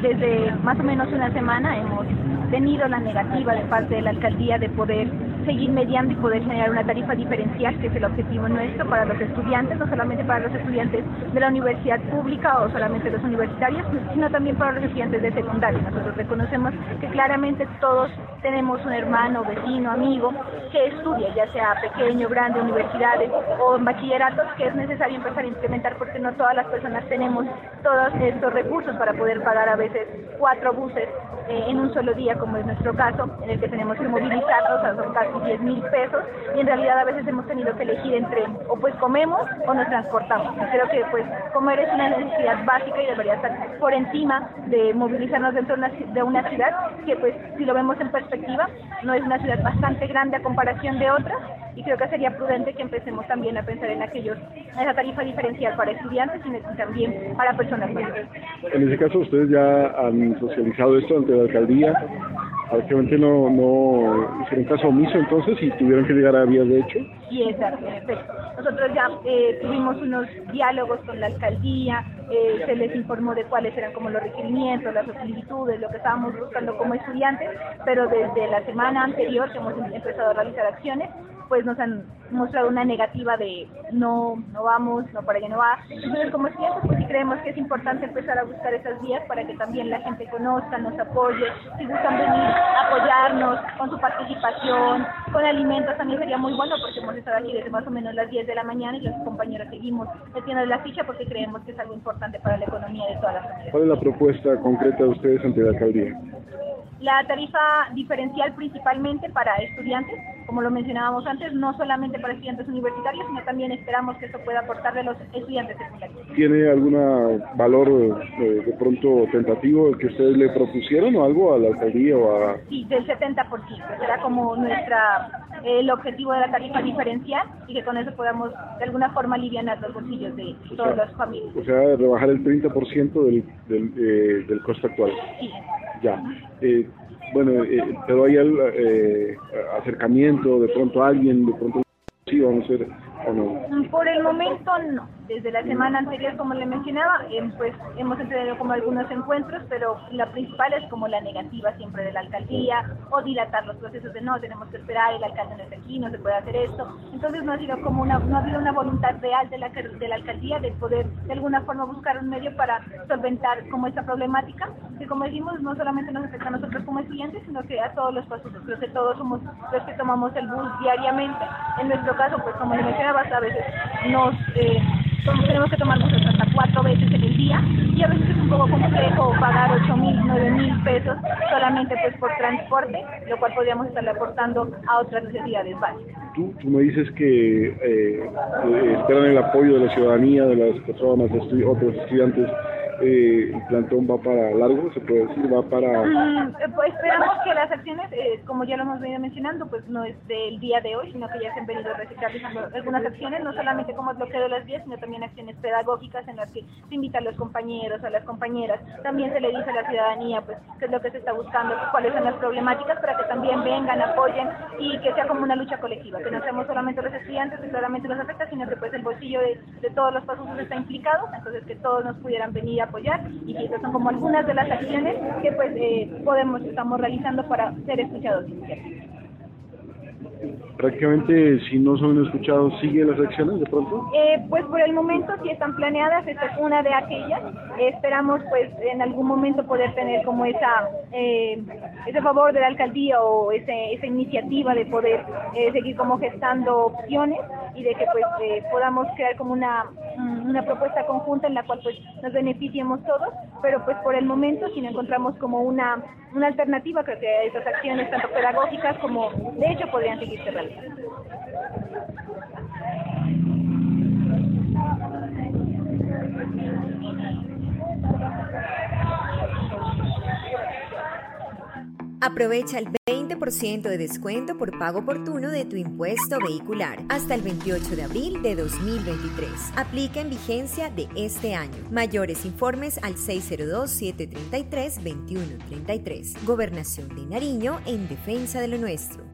desde más o menos una semana hemos tenido la negativa de parte de la alcaldía de poder seguir mediando y poder generar una tarifa diferencial, que es el objetivo nuestro para los estudiantes, no solamente para los estudiantes de la universidad pública o solamente los universitarios, sino también para los estudiantes de secundaria. Nosotros reconocemos que claramente todos tenemos un hermano, vecino, amigo que estudia, ya sea pequeño, grande, universidades o en bachilleratos, que es necesario empezar a implementar porque no todas las personas tenemos todos estos recursos para poder pagar a veces cuatro buses eh, en un solo día, como es nuestro caso, en el que tenemos que movilizarnos, a son 10 mil pesos y en realidad a veces hemos tenido que elegir entre o pues comemos o nos transportamos. Creo que pues comer es una necesidad básica y debería estar por encima de movilizarnos dentro de una ciudad que pues si lo vemos en perspectiva no es una ciudad bastante grande a comparación de otras y creo que sería prudente que empecemos también a pensar en aquellos, esa tarifa diferencial para estudiantes y también para personas mayores. En ese caso, ustedes ya han socializado esto ante la alcaldía, Aparentemente no, no hicieron caso omiso entonces y tuvieron que llegar a vías de hecho. Sí, exacto. Nosotros ya eh, tuvimos unos diálogos con la alcaldía, eh, se les informó de cuáles eran como los requerimientos, las solicitudes, lo que estábamos buscando como estudiantes, pero desde la semana anterior hemos empezado a realizar acciones, pues nos han mostrado una negativa de no, no vamos, no para allá no va. Entonces, como estudiantes, pues sí creemos que es importante empezar a buscar esas vías para que también la gente conozca, nos apoye, si gustan venir, apoyarnos con su participación, con alimentos también sería muy bueno porque hemos estado aquí desde más o menos las 10 de la mañana y los compañeros seguimos metiendo la ficha porque creemos que es algo importante para la economía de todas las familias. ¿Cuál es la propuesta concreta de ustedes ante la alcaldía? La tarifa diferencial principalmente para estudiantes, como lo mencionábamos antes, no solamente para estudiantes universitarios, sino también esperamos que eso pueda aportarle a los estudiantes secundarios. ¿Tiene algún valor eh, de pronto tentativo que ustedes le propusieron o algo a la alcaldía o a...? Sí, del 70%. Será como nuestra el objetivo de la tarifa diferencial y que con eso podamos de alguna forma aliviar los bolsillos de todas las familias. O sea, rebajar el 30% del, del, eh, del costo actual. Sí. Ya. Bueno, eh, pero hay el eh, acercamiento, de pronto alguien, de pronto sí, vamos a ver, Por el momento no desde la semana anterior, como le mencionaba, eh, pues hemos tenido como algunos encuentros, pero la principal es como la negativa siempre de la alcaldía o dilatar los procesos de no, tenemos que esperar, el alcalde no está aquí, no se puede hacer esto. Entonces no ha sido como una, no ha habido una voluntad real de la, de la alcaldía de poder de alguna forma buscar un medio para solventar como esta problemática, que como decimos no solamente nos afecta a nosotros como estudiantes, sino que a todos los pasajeros, creo que todos somos los que tomamos el bus diariamente. En nuestro caso, pues como le mencionaba, a veces nos... Eh, tenemos que tomar buses hasta cuatro veces en el día y a veces es un poco complejo pagar 8 mil, 9 mil pesos solamente pues por transporte, lo cual podríamos estarle aportando a otras necesidades básicas. Tú, tú me dices que eh, esperan el apoyo de la ciudadanía, de las personas, de otros estudiantes eh, el plantón va para largo, se puede decir, va para... Mm, pues esperamos que las acciones, eh, como ya lo hemos venido mencionando, pues no es del día de hoy, sino que ya se han venido realizando algunas acciones, no solamente como bloqueo de las vías, sino también acciones pedagógicas en las que se invita a los compañeros, a las compañeras, también se le dice a la ciudadanía, pues, qué es lo que se está buscando, cuáles son las problemáticas para que también vengan, apoyen y que sea como una lucha colectiva, que no seamos solamente los estudiantes que claramente los afecta, sino que pues el bolsillo de, de todos los pasos está implicado, entonces que todos nos pudieran venir a apoyar y estas son como algunas de las acciones que pues eh, podemos estamos realizando para ser escuchados prácticamente si no son escuchados, ¿siguen las acciones de pronto? Eh, pues por el momento sí están planeadas, esta es una de aquellas. esperamos pues en algún momento poder tener como esa eh, ese favor de la alcaldía o ese, esa iniciativa de poder eh, seguir como gestando opciones y de que pues podamos crear como una, una propuesta conjunta en la cual pues nos beneficiemos todos, pero pues por el momento si no encontramos como una, una alternativa, creo que esas acciones tanto pedagógicas como de hecho podrían seguirse realizando. Aprovecha el 20% de descuento por pago oportuno de tu impuesto vehicular hasta el 28 de abril de 2023. Aplica en vigencia de este año. Mayores informes al 602-733-2133. Gobernación de Nariño en defensa de lo nuestro.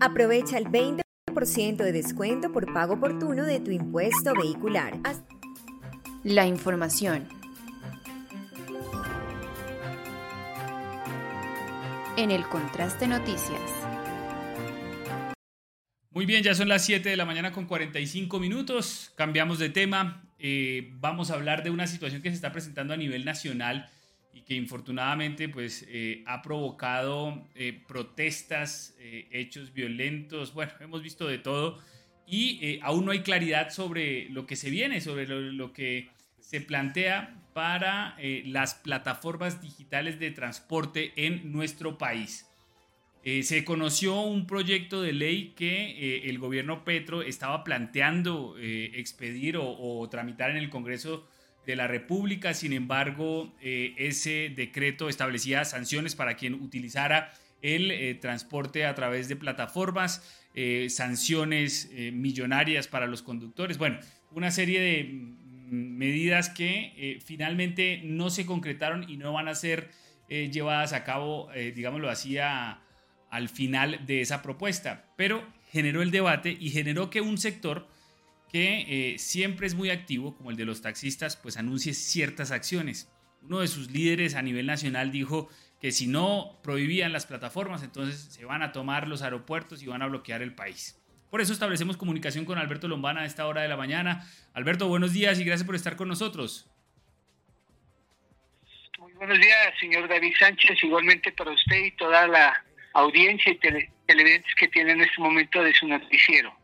Aprovecha el 20% de descuento por pago oportuno de tu impuesto vehicular. La información. En el Contraste Noticias. Muy bien, ya son las 7 de la mañana con 45 minutos. Cambiamos de tema. Eh, vamos a hablar de una situación que se está presentando a nivel nacional y que infortunadamente pues eh, ha provocado eh, protestas, eh, hechos violentos, bueno, hemos visto de todo y aún no hay claridad sobre lo que se viene, sobre lo, que se plantea para las plataformas digitales de transporte en nuestro país. se conoció un proyecto de ley que el gobierno Petro estaba planteando expedir o, o tramitar en el Congreso de la República. Sin embargo, eh, ese decreto establecía sanciones para quien utilizara el eh, transporte a través de plataformas, eh, sanciones millonarias para los conductores. Bueno, una serie de mm, medidas que finalmente no se concretaron y no van a ser llevadas a cabo, digámoslo así, al final de esa propuesta. Pero generó el debate y generó que un sector que eh, siempre es muy activo, como el de los taxistas, pues anuncie ciertas acciones. Uno de sus líderes a nivel nacional dijo que si no prohibían las plataformas, entonces se van a tomar los aeropuertos y van a bloquear el país. Por eso establecemos comunicación con Alberto Lombana a esta hora de la mañana. Alberto, buenos días y gracias por estar con nosotros. Muy buenos días, señor David Sánchez, igualmente para usted y toda la audiencia y televidentes que tiene en este momento de su noticiero.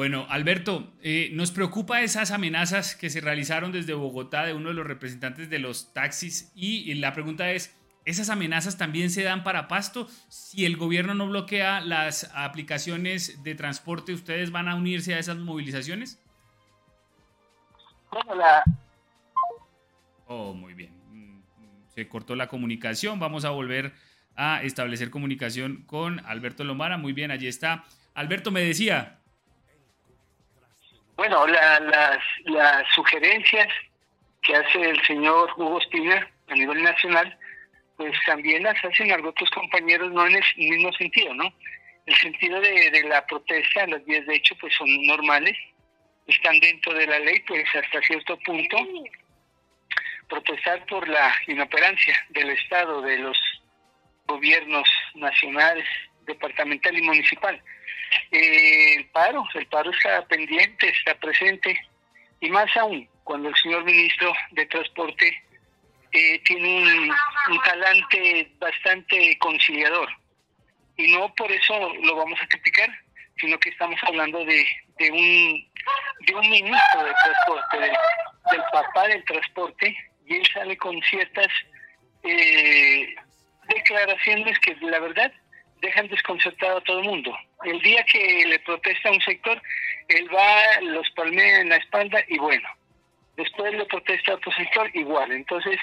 Bueno, Alberto, eh, nos preocupa esas amenazas que se realizaron desde Bogotá de uno de los representantes de los taxis y la pregunta es, ¿esas amenazas también se dan para Pasto? Si el gobierno no bloquea las aplicaciones de transporte, ¿ustedes van a unirse a esas movilizaciones? Hola. Oh, muy bien. Mm, se cortó la comunicación. Vamos a volver a establecer comunicación con Alberto Lomara. Muy bien, allí está. Alberto me decía, bueno, las, las sugerencias que hace el señor Hugo Espina a nivel nacional, pues también las hacen otros compañeros, no en el mismo sentido, ¿no? El sentido de la protesta, las vías de hecho, pues son normales, están dentro de la ley, pues hasta cierto punto, protestar por la inoperancia del Estado, de los gobiernos nacionales, departamental y municipal. Eh, el paro, el paro está pendiente, está presente, y más aún cuando el señor ministro de Transporte eh, tiene un, talante bastante conciliador. Y no por eso lo vamos a criticar, sino que estamos hablando de, un, de un ministro de Transporte, del, papá del transporte, y él sale con ciertas eh, declaraciones que la verdad dejan desconcertado a todo el mundo. El día que le protesta a un sector, él va, los palmea en la espalda y bueno, después le protesta a otro sector igual. Entonces,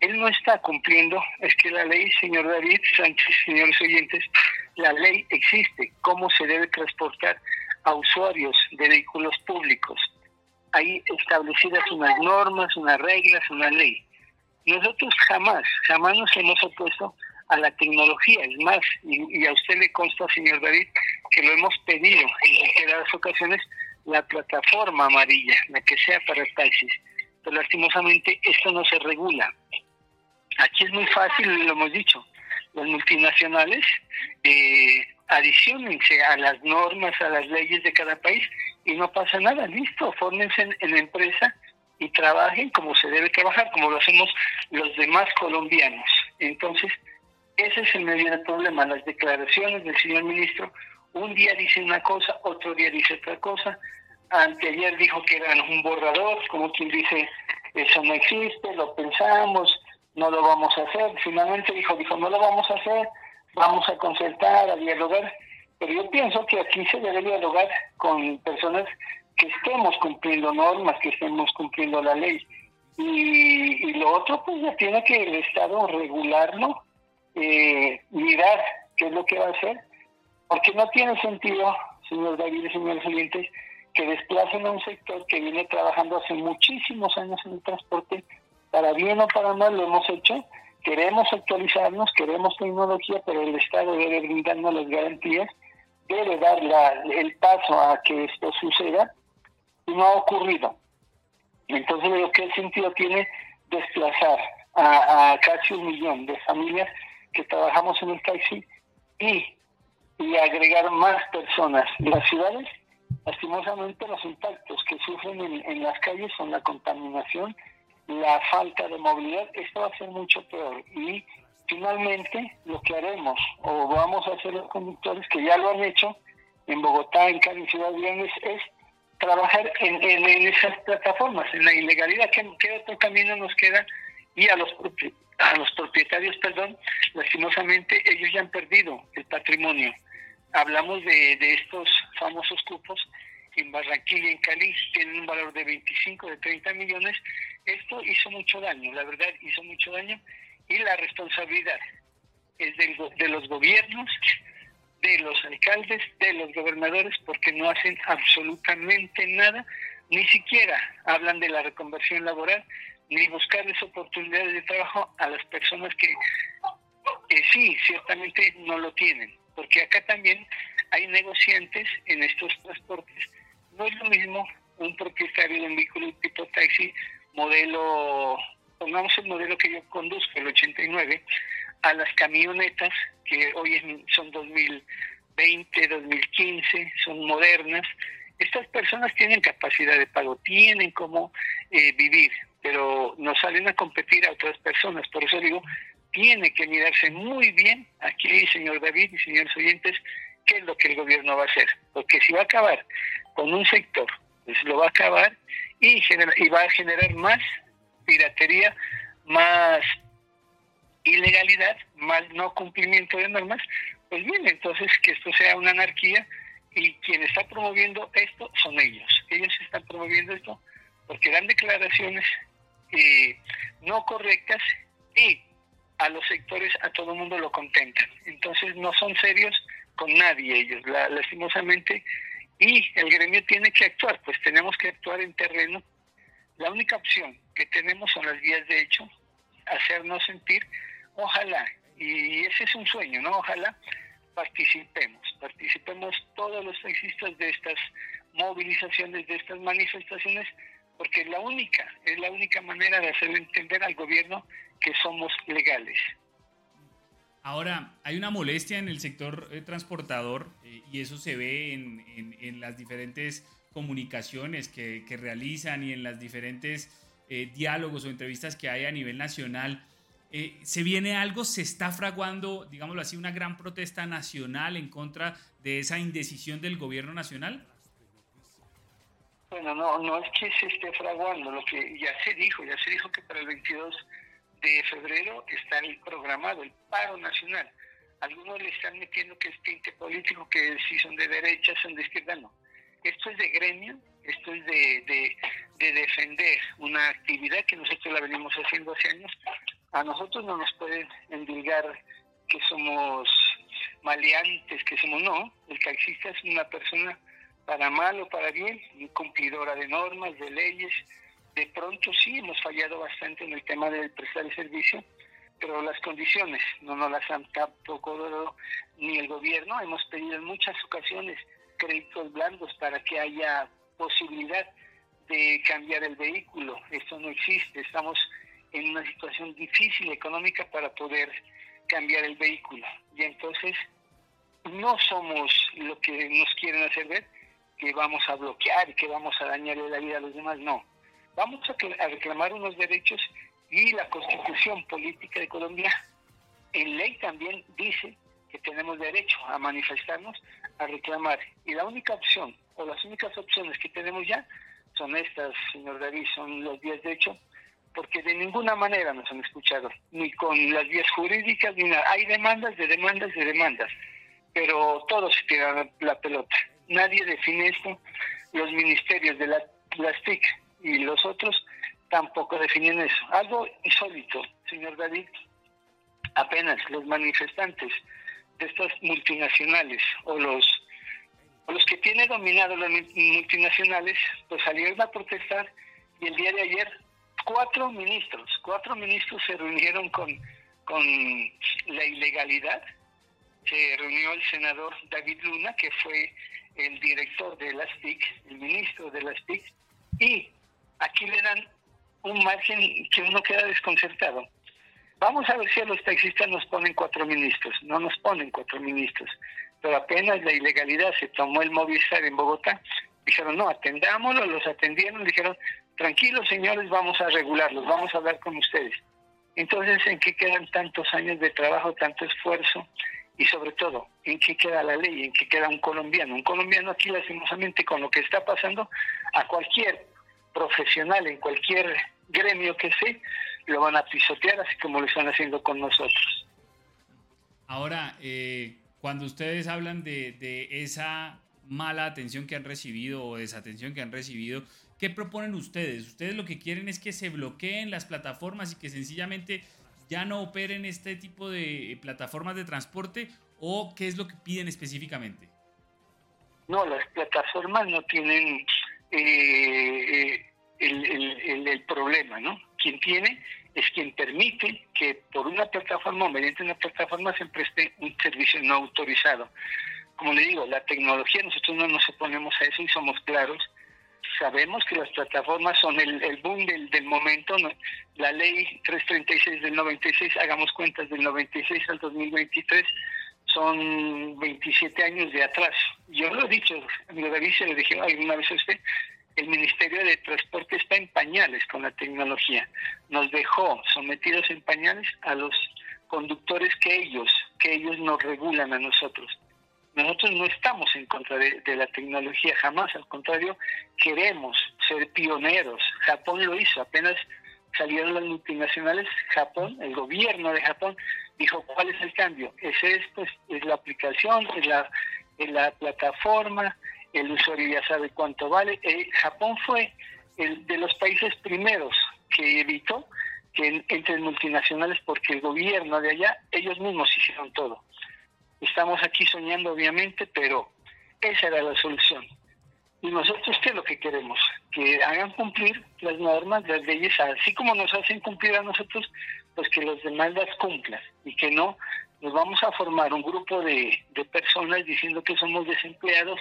él no está cumpliendo, es que la ley, señor David Sánchez, señores oyentes, la ley existe, cómo se debe transportar a usuarios de vehículos públicos. Hay establecidas unas normas, unas reglas, una ley. Nosotros jamás, jamás nos hemos opuesto a la tecnología. Es más, y, a usted le consta, señor David, que lo hemos pedido en varias ocasiones, la plataforma amarilla, la que sea para taxis. Pero lastimosamente esto no se regula. Aquí es muy fácil, lo hemos dicho, los multinacionales eh, adicionense a las normas, a las leyes de cada país y no pasa nada, listo, fórmense en, en la empresa y trabajen como se debe trabajar, como lo hacemos los demás colombianos. Entonces, ese es el del problema, las declaraciones del señor ministro. Un día dice una cosa, otro día dice otra cosa. Anteayer dijo que eran un borrador, como quien dice, eso no existe, lo pensamos, no lo vamos a hacer. Finalmente dijo, dijo, no lo vamos a hacer, vamos a concertar, a dialogar. Pero yo pienso que aquí se debe dialogar con personas que estemos cumpliendo normas, que estemos cumpliendo la ley. Y, y lo otro, pues ya tiene que el Estado regularlo eh, mirar qué es lo que va a hacer, porque no tiene sentido, señor David y señores oyentes, que desplacen a un sector que viene trabajando hace muchísimos años en el transporte, para bien o para mal lo hemos hecho, queremos actualizarnos, queremos tecnología, pero el Estado debe brindarnos las garantías, debe dar el paso a que esto suceda, y no ha ocurrido. Entonces, ¿qué sentido tiene desplazar a casi un millón de familias que trabajamos en el taxi y, y agregar más personas. Las ciudades, lastimosamente, los impactos que sufren en, en las calles son la contaminación, la falta de movilidad. Esto va a ser mucho peor. Y finalmente, lo que haremos, o vamos a hacer los conductores que ya lo han hecho en Bogotá, en Cali, en Ciudad Viernes, es trabajar en, en, esas plataformas, en la ilegalidad. ¿Qué, ¿Qué otro camino nos queda? Y a los a los propietarios, perdón, lastimosamente ellos ya han perdido el patrimonio. Hablamos de, de estos famosos cupos en Barranquilla y en Cali, tienen un valor de 25, de 30 millones. Esto hizo mucho daño, la verdad hizo mucho daño y la responsabilidad es del, de los gobiernos, de los alcaldes, de los gobernadores, porque no hacen absolutamente nada, ni siquiera hablan de la reconversión laboral, ni buscarles oportunidades de trabajo a las personas que sí, ciertamente no lo tienen, porque acá también hay negociantes en estos transportes. No es lo mismo un propietario de un vehículo tipo taxi, modelo, pongamos el modelo que yo conduzco, el 89, a las camionetas, que hoy son 2000, 2020, 2015, son modernas. Estas personas tienen capacidad de pago, tienen cómo eh, vivir, pero no salen a competir a otras personas. Por eso digo, tiene que mirarse muy bien aquí, señor David y señores oyentes, qué es lo que el gobierno va a hacer. Porque si va a acabar con un sector, pues lo va a acabar y, y va a generar más piratería, más ilegalidad, más no cumplimiento de normas, pues bien, entonces que esto sea una anarquía y quien está promoviendo esto son ellos. Ellos están promoviendo esto porque dan declaraciones eh, no correctas y a los sectores, a todo el mundo lo contentan. Entonces no son serios con nadie ellos, lastimosamente, y el gremio tiene que actuar, pues tenemos que actuar en terreno. La única opción que tenemos son las vías de hecho, hacernos sentir, ojalá, y ese es un sueño, ¿no? Ojalá participemos, participemos todos los taxistas de estas movilizaciones, de estas manifestaciones, porque la única, es la única manera de hacerle entender al gobierno que somos legales. Ahora, hay una molestia en el sector eh, transportador eh, y eso se ve en, en, las diferentes comunicaciones que, que, realizan y en las diferentes eh, diálogos o entrevistas que hay a nivel nacional. ¿Se viene algo? ¿Se está fraguando, digámoslo así, una gran protesta nacional en contra de esa indecisión del gobierno nacional? Bueno, no, no es que se esté fraguando, lo que ya se dijo, ya se dijo que para el 22 de febrero está el programado, el paro nacional. Algunos le están metiendo que es tinte político, que si son de derecha, son de izquierda, no. Esto es de gremio, esto es de, de, defender una actividad que nosotros la venimos haciendo hace años. A nosotros no nos pueden endilgar que somos maleantes, que somos no. El taxista es una persona para mal o para bien, cumplidora de normas, de leyes. De pronto sí hemos fallado bastante en el tema del prestar el servicio, pero las condiciones no nos las han tampoco dado ni el gobierno. Hemos pedido en muchas ocasiones créditos blandos para que haya posibilidad de cambiar el vehículo. Esto no existe. Estamos en una situación difícil económica para poder cambiar el vehículo. Y entonces no somos lo que nos quieren hacer ver, que vamos a bloquear y que vamos a dañarle la vida a los demás, no. Vamos a, reclamar unos derechos y la constitución política de Colombia en ley también dice que tenemos derecho a manifestarnos, a reclamar. Y la única opción, o las únicas opciones que tenemos ya, son estas, señor David, son los días de hecho, porque de ninguna manera nos han escuchado, ni con las vías jurídicas, ni nada. Hay demandas de demandas de demandas, pero todos tiran la pelota nadie define esto. Los ministerios de la, las TIC y los otros tampoco definen eso. Algo insólito, señor David. Apenas los manifestantes de estas multinacionales o los los que tienen dominado las multinacionales, pues salieron a protestar y el día de ayer cuatro ministros, cuatro ministros se reunieron con, con la ilegalidad. Se reunió el senador David Luna, que fue el director de las TIC, el ministro de las TIC, y aquí le dan un margen que uno queda desconcertado. Vamos a ver si a los taxistas nos ponen cuatro ministros. No nos ponen cuatro ministros. Pero apenas la ilegalidad se tomó el Movistar en Bogotá, dijeron, no, atendámoslo, los atendieron, dijeron, tranquilos señores, vamos a regularlos, vamos a hablar con ustedes. Entonces, ¿en qué quedan tantos años de trabajo, tanto esfuerzo? Y sobre todo, ¿en qué queda la ley? ¿En qué queda un colombiano? Un colombiano aquí, lastimosamente, con lo que está pasando, a cualquier profesional, en cualquier gremio que sea, lo van a pisotear, así como lo están haciendo con nosotros. Ahora, eh, cuando ustedes hablan de, de esa mala atención que han recibido o desatención que han recibido, ¿qué proponen ustedes? Ustedes lo que quieren es que se bloqueen las plataformas y que sencillamente ya no operen este tipo de plataformas de transporte o qué es lo que piden específicamente? No, las plataformas no tienen eh, el, el, problema, ¿no? Quien tiene es quien permite que por una plataforma o mediante una plataforma se preste un servicio no autorizado. Como le digo, la tecnología, nosotros no nos oponemos a eso y somos claros sabemos que las plataformas son el, el boom del, del momento. La ley 336 del 96, hagamos cuentas del 96 al 2023, son 27 años de atrás. Yo lo he dicho, lo se lo dije alguna vez a usted, el Ministerio de Transporte está en pañales con la tecnología. Nos dejó sometidos en pañales a los conductores que ellos, que ellos nos regulan a nosotros. Nosotros no estamos en contra de, la tecnología, jamás, al contrario, queremos ser pioneros. Japón lo hizo, apenas salieron las multinacionales, Japón, el gobierno de Japón, dijo, ¿cuál es el cambio? Es esto, es, la aplicación, es la, la plataforma, el usuario ya sabe cuánto vale. Eh, Japón fue el de los países primeros que evitó que entren multinacionales porque el gobierno de allá, ellos mismos hicieron todo. Estamos aquí soñando, obviamente, pero esa era la solución. Y nosotros, ¿qué es lo que queremos? Que hagan cumplir las normas, las leyes, así como nos hacen cumplir a nosotros, pues que los demás las cumplan y que no nos vamos a formar un grupo de, de personas diciendo que somos desempleados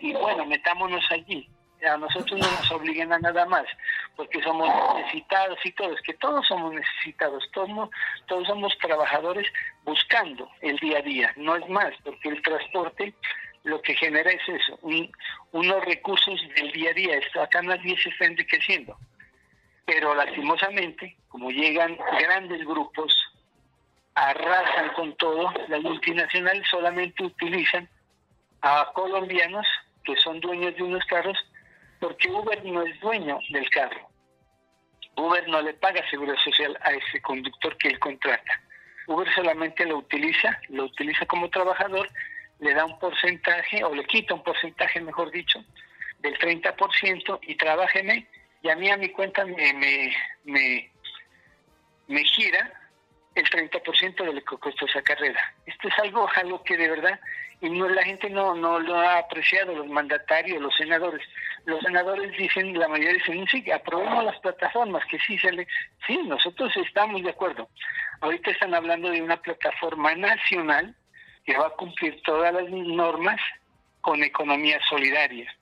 y bueno, metámonos allí. A nosotros no nos obliguen a nada más, porque somos necesitados y todo, es que todos somos necesitados, todos, todos somos trabajadores buscando el día a día, no es más, porque el transporte lo que genera es eso, unos recursos del día a día, esto acá nadie se está enriqueciendo, pero lastimosamente, como llegan grandes grupos arrasan con todo, las multinacionales solamente utilizan a colombianos que son dueños de unos carros porque Uber no es dueño del carro. Uber no le paga seguridad social a ese conductor que él contrata. Uber solamente lo utiliza, lo utiliza como trabajador, le da un porcentaje o le quita un porcentaje, mejor dicho, del 30% y trabájeme y a mí a mi cuenta me, me, me, me gira el 30% de lo que costó esa carrera. Esto es algo, algo que de verdad y no la gente no, no lo ha apreciado, los mandatarios, los senadores. Los senadores dicen, la mayoría dicen, sí, aprobemos las plataformas, que sí se le... Sí, nosotros estamos de acuerdo. Ahorita están hablando de una plataforma nacional que va a cumplir todas las normas con economía solidaria.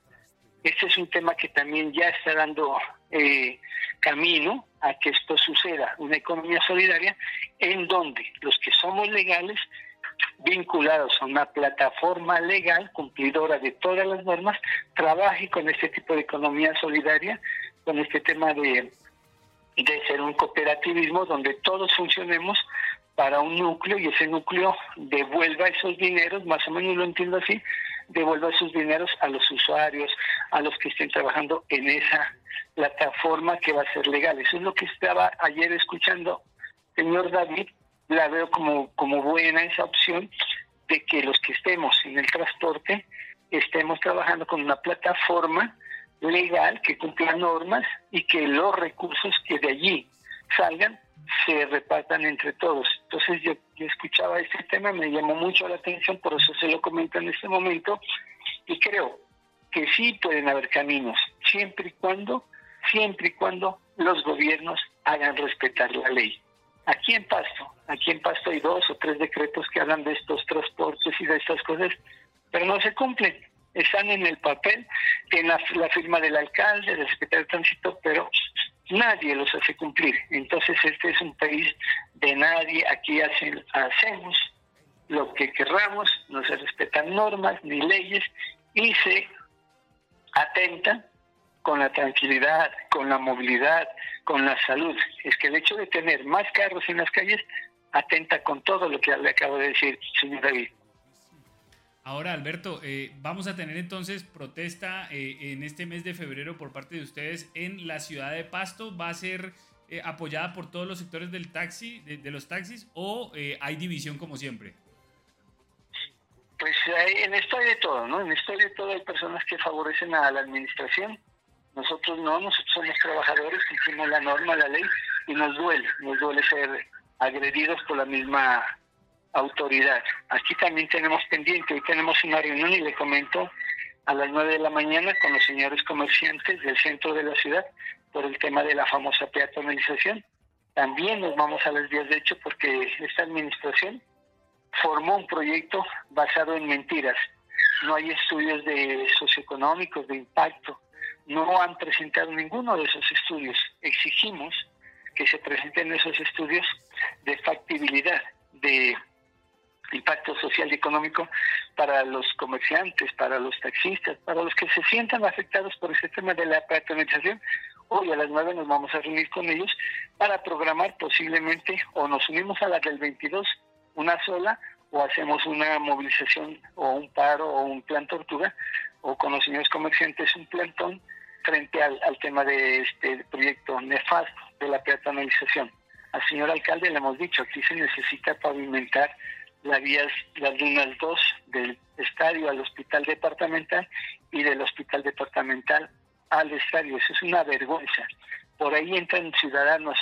Este es un tema que también ya está dando eh, camino a que esto suceda, una economía solidaria en donde los que somos legales, vinculados a una plataforma legal cumplidora de todas las normas, trabaje con este tipo de economía solidaria, con este tema de, de ser un cooperativismo donde todos funcionemos para un núcleo y ese núcleo devuelva esos dineros, más o menos lo entiendo así, devuelva esos dineros a los usuarios, a los que estén trabajando en esa plataforma que va a ser legal. Eso es lo que estaba ayer escuchando, señor David, la veo como, como buena esa opción de que los que estemos en el transporte estemos trabajando con una plataforma legal que cumpla normas y que los recursos que de allí salgan se repartan entre todos. Entonces yo, escuchaba este tema, me llamó mucho la atención, por eso se lo comento en este momento, y creo que sí pueden haber caminos, siempre y cuando, siempre y cuando los gobiernos hagan respetar la ley. Aquí en Pasto, aquí en Pasto hay dos o tres decretos que hablan de estos transportes y de estas cosas, pero no se cumplen. Están en el papel, tienen la, la firma del alcalde, del secretario de tránsito, pero nadie los hace cumplir. Entonces este es un país de nadie, aquí hacen, hacemos lo que querramos, no se respetan normas ni leyes y se atentan con la tranquilidad, con la movilidad, con la salud. Es que el hecho de tener más carros en las calles atenta con todo lo que le acabo de decir, señor David. Ahora, Alberto, eh, vamos a tener entonces protesta eh, en este mes de febrero por parte de ustedes en la ciudad de Pasto. ¿Va a ser eh, apoyada por todos los sectores del taxi, de, los taxis, o hay división como siempre? Pues en esto hay de todo, ¿no? En esto hay de todo. Hay personas que favorecen a la administración. Nosotros no, nosotros somos trabajadores, hicimos la norma, la ley, y nos duele, nos duele ser agredidos por la misma autoridad. Aquí también tenemos pendiente, hoy tenemos una reunión y le comento a las 9 de la mañana con los señores comerciantes del centro de la ciudad por el tema de la famosa peatonalización. También nos vamos a las vías de hecho porque esta administración formó un proyecto basado en mentiras. No hay estudios de socioeconómicos, de impacto. No han presentado ninguno de esos estudios. Exigimos que se presenten esos estudios de factibilidad, de impacto social y económico para los comerciantes, para los taxistas, para los que se sientan afectados por este tema de la peatonalización. Hoy a las 9 nos vamos a reunir con ellos para programar posiblemente o nos unimos a la del 22, una sola, o hacemos una movilización o un paro o un plan tortuga, o con los señores comerciantes un plantón frente al, al tema de este proyecto nefasto de la peatonalización. Al señor alcalde le hemos dicho, aquí se necesita pavimentar las vías, las líneas 2 del estadio al hospital departamental y del hospital departamental al estadio. Eso es una vergüenza. Por ahí entran ciudadanos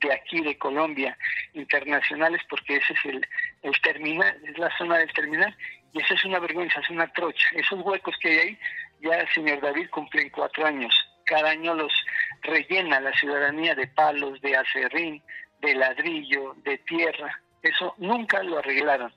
de aquí, de Colombia, internacionales, porque ese es el, el terminal, es la zona del terminal, y eso es una vergüenza, es una trocha. Esos huecos que hay ahí, ya el señor David cumplen cuatro años. Cada año los rellena la ciudadanía de palos, de acerrín, de ladrillo, de tierra. Eso nunca lo arreglaron.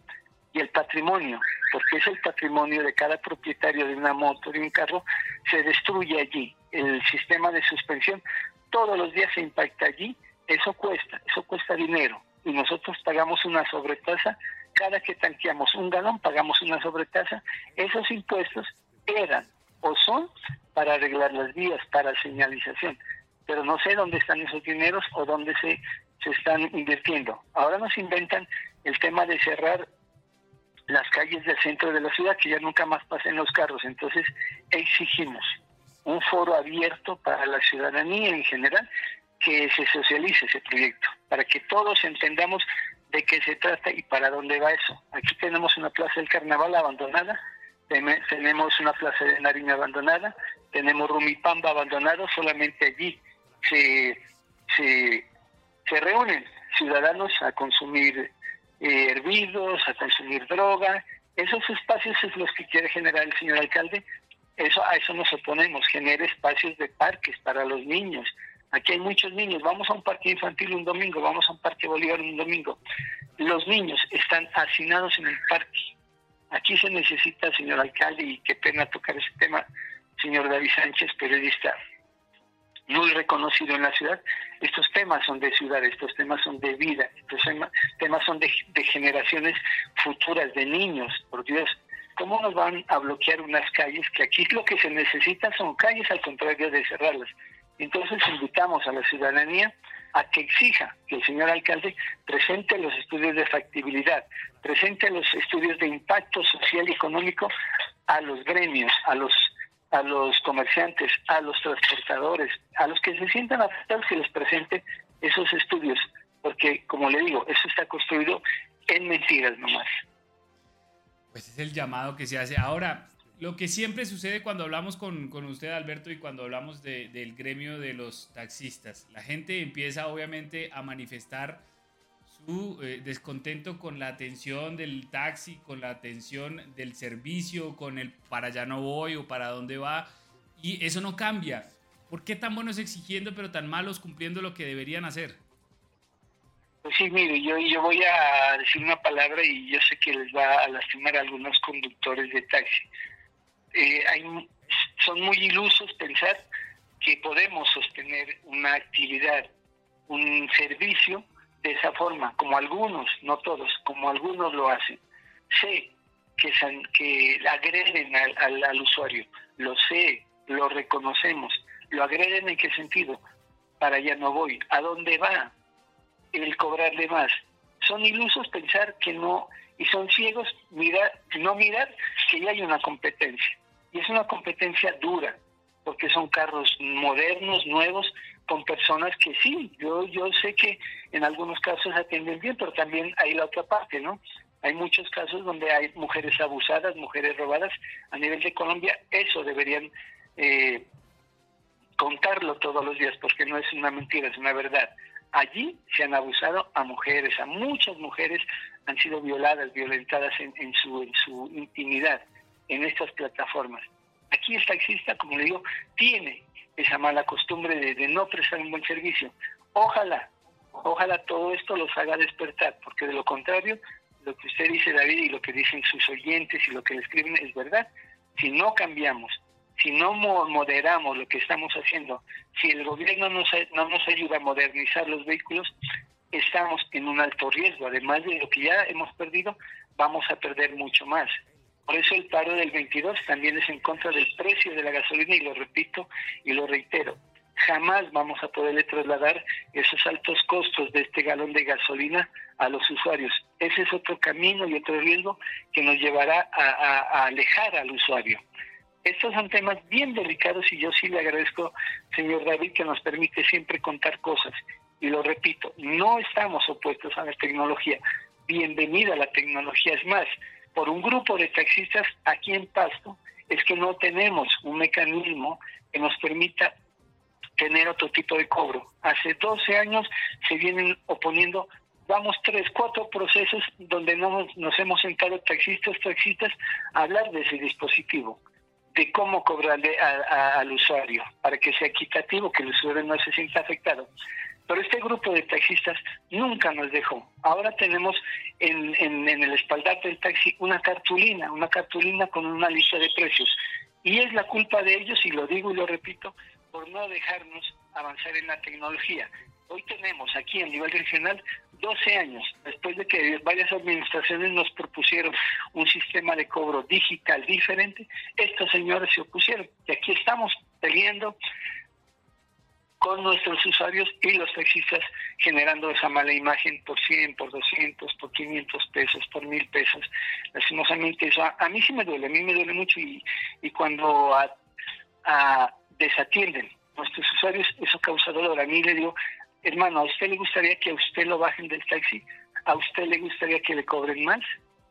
Y el patrimonio, porque es el patrimonio de cada propietario de una moto, de un carro, se destruye allí. El sistema de suspensión todos los días se impacta allí. Eso cuesta, eso cuesta dinero. Y nosotros pagamos una sobretasa. Cada que tanqueamos un galón, pagamos una sobretasa. Esos impuestos eran o son para arreglar las vías, para señalización. Pero no sé dónde están esos dineros o dónde se se están invirtiendo. Ahora nos inventan el tema de cerrar las calles del centro de la ciudad, que ya nunca más pasen los carros. Entonces exigimos un foro abierto para la ciudadanía en general, que se socialice ese proyecto, para que todos entendamos de qué se trata y para dónde va eso. Aquí tenemos una plaza del carnaval abandonada, tenemos una plaza de Nariño abandonada, tenemos Rumipamba abandonado, solamente allí se, se reúnen ciudadanos a consumir eh, hervidos, a consumir droga. Esos espacios es los que quiere generar el señor alcalde. Eso, a eso nos oponemos, genere espacios de parques para los niños. Aquí hay muchos niños. Vamos a un parque infantil un domingo, vamos a un parque Bolívar un domingo. Los niños están hacinados en el parque. Aquí se necesita, señor alcalde, y qué pena tocar ese tema, señor David Sánchez, periodista muy reconocido en la ciudad, estos temas son de ciudad, estos temas son de vida, estos temas son de, generaciones futuras, de niños, por Dios. ¿Cómo nos van a bloquear unas calles que aquí lo que se necesita son calles al contrario de cerrarlas? Entonces invitamos a la ciudadanía a que exija que el señor alcalde presente los estudios de factibilidad, presente los estudios de impacto social y económico a los gremios, a los a los comerciantes, a los transportadores, a los que se sientan afectados que les presente esos estudios, porque como le digo, eso está construido en mentiras nomás. Pues es el llamado que se hace. Ahora, lo que siempre sucede cuando hablamos con, con usted, Alberto, y cuando hablamos del gremio de los taxistas, la gente empieza obviamente a manifestar eh, descontento con la atención del taxi, con la atención del servicio, con el para allá no voy o para dónde va, y eso no cambia. ¿Por qué tan buenos exigiendo pero tan malos cumpliendo lo que deberían hacer? Pues sí, mire, yo, yo voy a decir una palabra y yo sé que les va a lastimar a algunos conductores de taxi. Eh, hay, son muy ilusos pensar que podemos sostener una actividad, un servicio, de esa forma, como algunos, no todos, como algunos lo hacen. Sé que, que agreden al, al, usuario, lo sé, lo reconocemos, lo agreden en qué sentido, para allá no voy, ¿a dónde va el cobrarle más? Son ilusos pensar que no, y son ciegos mirar, no mirar que ya hay una competencia, y es una competencia dura, porque son carros modernos, nuevos, con personas que sí, yo, yo sé que en algunos casos atienden bien, pero también hay la otra parte, ¿no? Hay muchos casos donde hay mujeres abusadas, mujeres robadas. A nivel de Colombia, eso deberían eh, contarlo todos los días, porque no es una mentira, es una verdad. Allí se han abusado a mujeres, a muchas mujeres han sido violadas, violentadas en, en, su, en su intimidad en estas plataformas. Aquí el taxista, como le digo, tiene esa mala costumbre de, no prestar un buen servicio. Ojalá, ojalá todo esto los haga despertar, porque de lo contrario, lo que usted dice, David, y lo que dicen sus oyentes y lo que le escriben es verdad. Si no cambiamos, si no moderamos lo que estamos haciendo, si el gobierno no nos ayuda a modernizar los vehículos, estamos en un alto riesgo. Además de lo que ya hemos perdido, vamos a perder mucho más. Por eso el paro del 22 también es en contra del precio de la gasolina y lo repito y lo reitero. Jamás vamos a poderle trasladar esos altos costos de este galón de gasolina a los usuarios. Ese es otro camino y otro riesgo que nos llevará a, alejar al usuario. Estos son temas bien delicados y yo sí le agradezco, señor David, que nos permite siempre contar cosas. Y lo repito, no estamos opuestos a la tecnología. Bienvenida a la tecnología. Es más, por un grupo de taxistas aquí en Pasto, es que no tenemos un mecanismo que nos permita tener otro tipo de cobro. Hace 12 años se vienen oponiendo, vamos tres, cuatro procesos donde no nos, hemos sentado taxistas, taxistas, a hablar de ese dispositivo, de cómo cobrarle al usuario, para que sea equitativo, que el usuario no se sienta afectado. Pero este grupo de taxistas nunca nos dejó. Ahora tenemos en, el espaldarte del taxi una cartulina, una cartulina con una lista de precios. Y es la culpa de ellos, y lo digo y lo repito, por no dejarnos avanzar en la tecnología. Hoy tenemos aquí a nivel regional 12 años, después de que varias administraciones nos propusieron un sistema de cobro digital diferente, estos señores se opusieron. Y aquí estamos peleando con nuestros usuarios y los taxistas generando esa mala imagen por 100, por 200, por 500 pesos, por 1000 pesos. Lastimosamente eso a, mí sí me duele, a mí me duele mucho y, y cuando a, desatienden nuestros usuarios, eso causa dolor. A mí le digo, hermano, ¿a usted le gustaría que a usted lo bajen del taxi? ¿A usted le gustaría que le cobren más?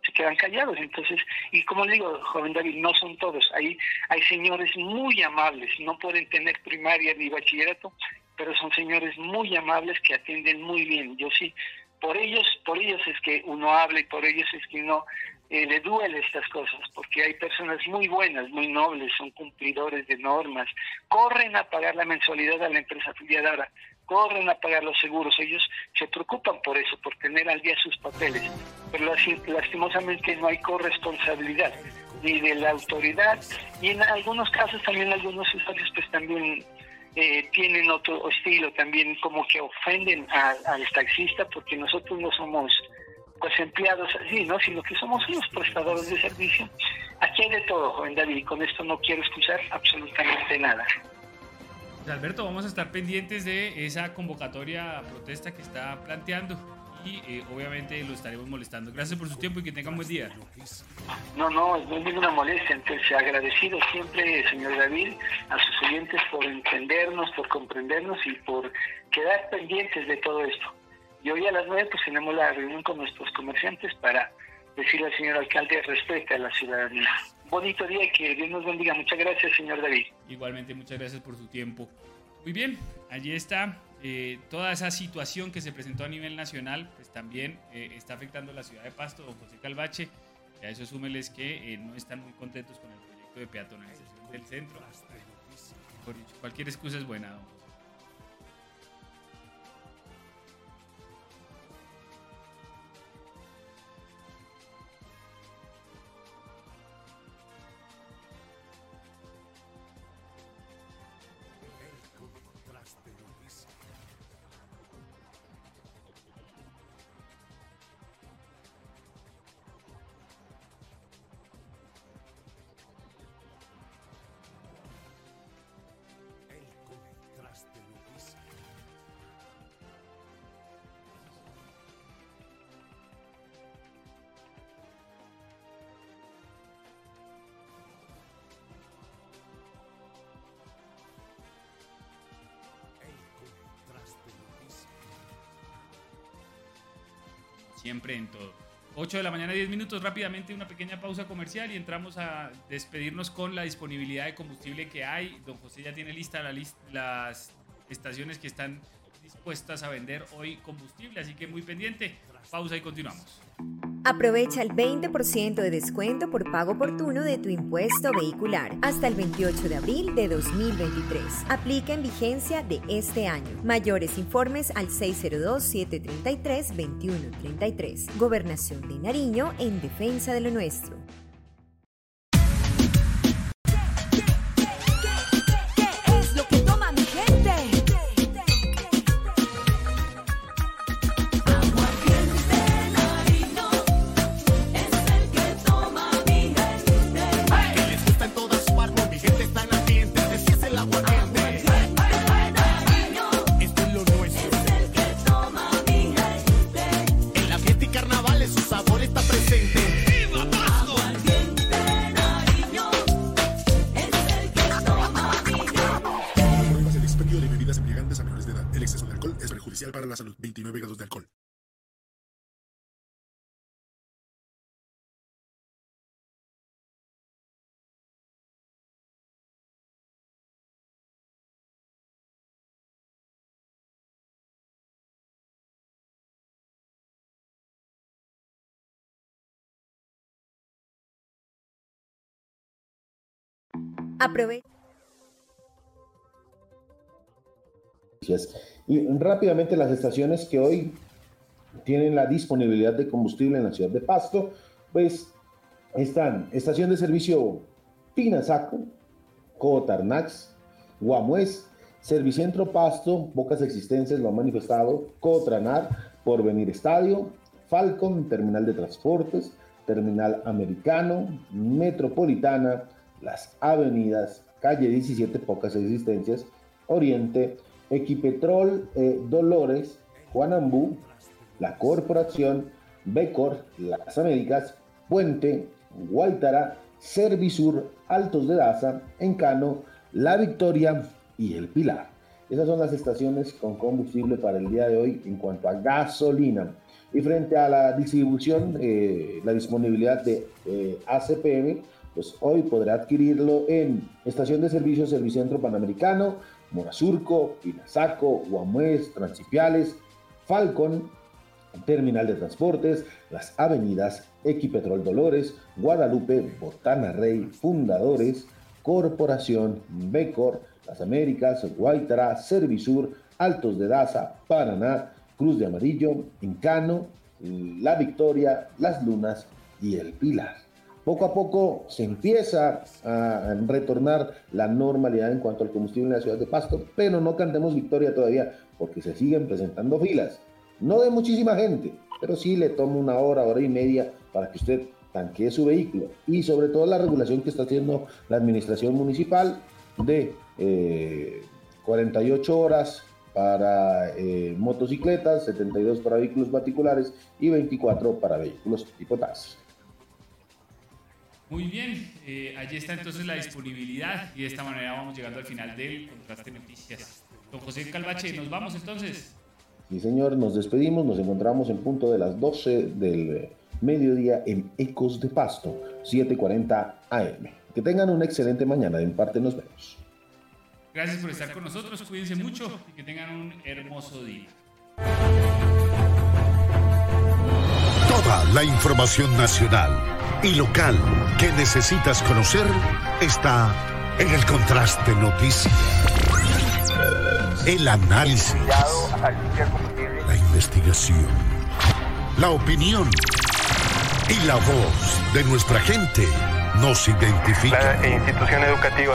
Se quedan callados. Entonces, y como le digo, joven David, no son todos. Hay, hay señores muy amables, no pueden tener primaria ni bachillerato, pero son señores muy amables que atienden muy bien. Yo sí, por ellos, por ellos es que uno habla y por ellos es que uno eh, le duele estas cosas, porque hay personas muy buenas, muy nobles, son cumplidores de normas, corren a pagar la mensualidad a la empresa afiliadora, corren a pagar los seguros, ellos se preocupan por eso, por tener al día sus papeles, pero lastimosamente no hay corresponsabilidad ni de la autoridad, y en algunos casos también algunos usuarios pues también eh, tienen otro estilo, también como que ofenden al taxista porque nosotros no somos pues empleados así, ¿no? Sino que somos unos prestadores de servicio. Aquí hay de todo, joven David, y con esto no quiero escuchar absolutamente nada. Alberto, vamos a estar pendientes de esa convocatoria a protesta que está planteando y eh, obviamente lo estaremos molestando. Gracias por su tiempo y que tengan buen día. No, no, no es ninguna molestia. Entonces, agradecido siempre, señor David, a sus oyentes por entendernos, por comprendernos y por quedar pendientes de todo esto. Y hoy a las nueve pues tenemos la reunión con nuestros comerciantes para decirle al señor alcalde respete a la ciudadanía. Bonito día y que Dios nos bendiga. Muchas gracias, señor David. Igualmente, muchas gracias por su tiempo. Muy bien, allí está. Eh, toda esa situación que se presentó a nivel nacional, pues también eh, está afectando la ciudad de Pasto, don José Calvache. Y a eso súmeles que eh, no están muy contentos con el proyecto de peatonalización del centro. Por dicho, cualquier excusa es buena, don siempre en todo. 8 de la mañana, 10 minutos, rápidamente una pequeña pausa comercial y entramos a despedirnos con la disponibilidad de combustible que hay. Don José ya tiene lista la las estaciones que están dispuestas a vender hoy combustible, así que muy pendiente. Pausa y continuamos. Aprovecha el 20% de descuento por pago oportuno de tu impuesto vehicular hasta el 28 de abril de 2023. Aplica en vigencia de este año. Mayores informes al 602-733-2133. Gobernación de Nariño en defensa de lo nuestro. Aprovecha. Y rápidamente las estaciones que hoy tienen la disponibilidad de combustible en la ciudad de Pasto, pues están estación de servicio Pinazaco, Cotarnax, Guamués, Servicentro Pasto, pocas existencias lo han manifestado, Cotranar, Porvenir Estadio, Falcon, Terminal de Transportes, Terminal Americano, Metropolitana, las avenidas, calle 17, pocas existencias, Oriente, Equipetrol, eh, Dolores, Juanambú, la Corporación, Becor, Las Américas, Puente, Guaitara, Servisur, Altos de Daza, Encano, La Victoria y El Pilar. Esas son las estaciones con combustible para el día de hoy en cuanto a gasolina. Y frente a la distribución, eh, la disponibilidad de eh, ACPM, pues hoy podrá adquirirlo en Estación de Servicio Servicentro Panamericano, Morazurco, Pinazaco, Guamués, Transipiales, Falcon, Terminal de Transportes, las avenidas Equipetrol Dolores, Guadalupe, Botana Rey, Fundadores, Corporación, Becor, Las Américas, Guaitara, Servisur, Altos de Daza, Paraná, Cruz de Amarillo, Incano, La Victoria, Las Lunas y El Pilar. Poco a poco se empieza a retornar la normalidad en cuanto al combustible en la ciudad de Pasto, pero no cantemos victoria todavía porque se siguen presentando filas. No de muchísima gente, pero sí le toma una hora, hora y media para que usted tanquee su vehículo. Y sobre todo la regulación que está haciendo la administración municipal de 48 eh, horas para eh, motocicletas, 72 para vehículos particulares y 24 para vehículos tipo taxi. Muy bien, eh, allí está entonces la disponibilidad y de esta manera vamos llegando al final del contraste noticias. Don José Calvache, nos vamos entonces. Sí, señor, nos despedimos, nos encontramos en punto de las 12 del mediodía en Ecos de Pasto, 7:40 AM. Que tengan una excelente mañana, de parte nos vemos. Gracias por estar con nosotros, cuídense mucho y que tengan un hermoso día. Toda la información nacional y local que necesitas conocer está en el contraste noticias. El análisis, la investigación, la opinión y la voz de nuestra gente nos identifica. La institución educativa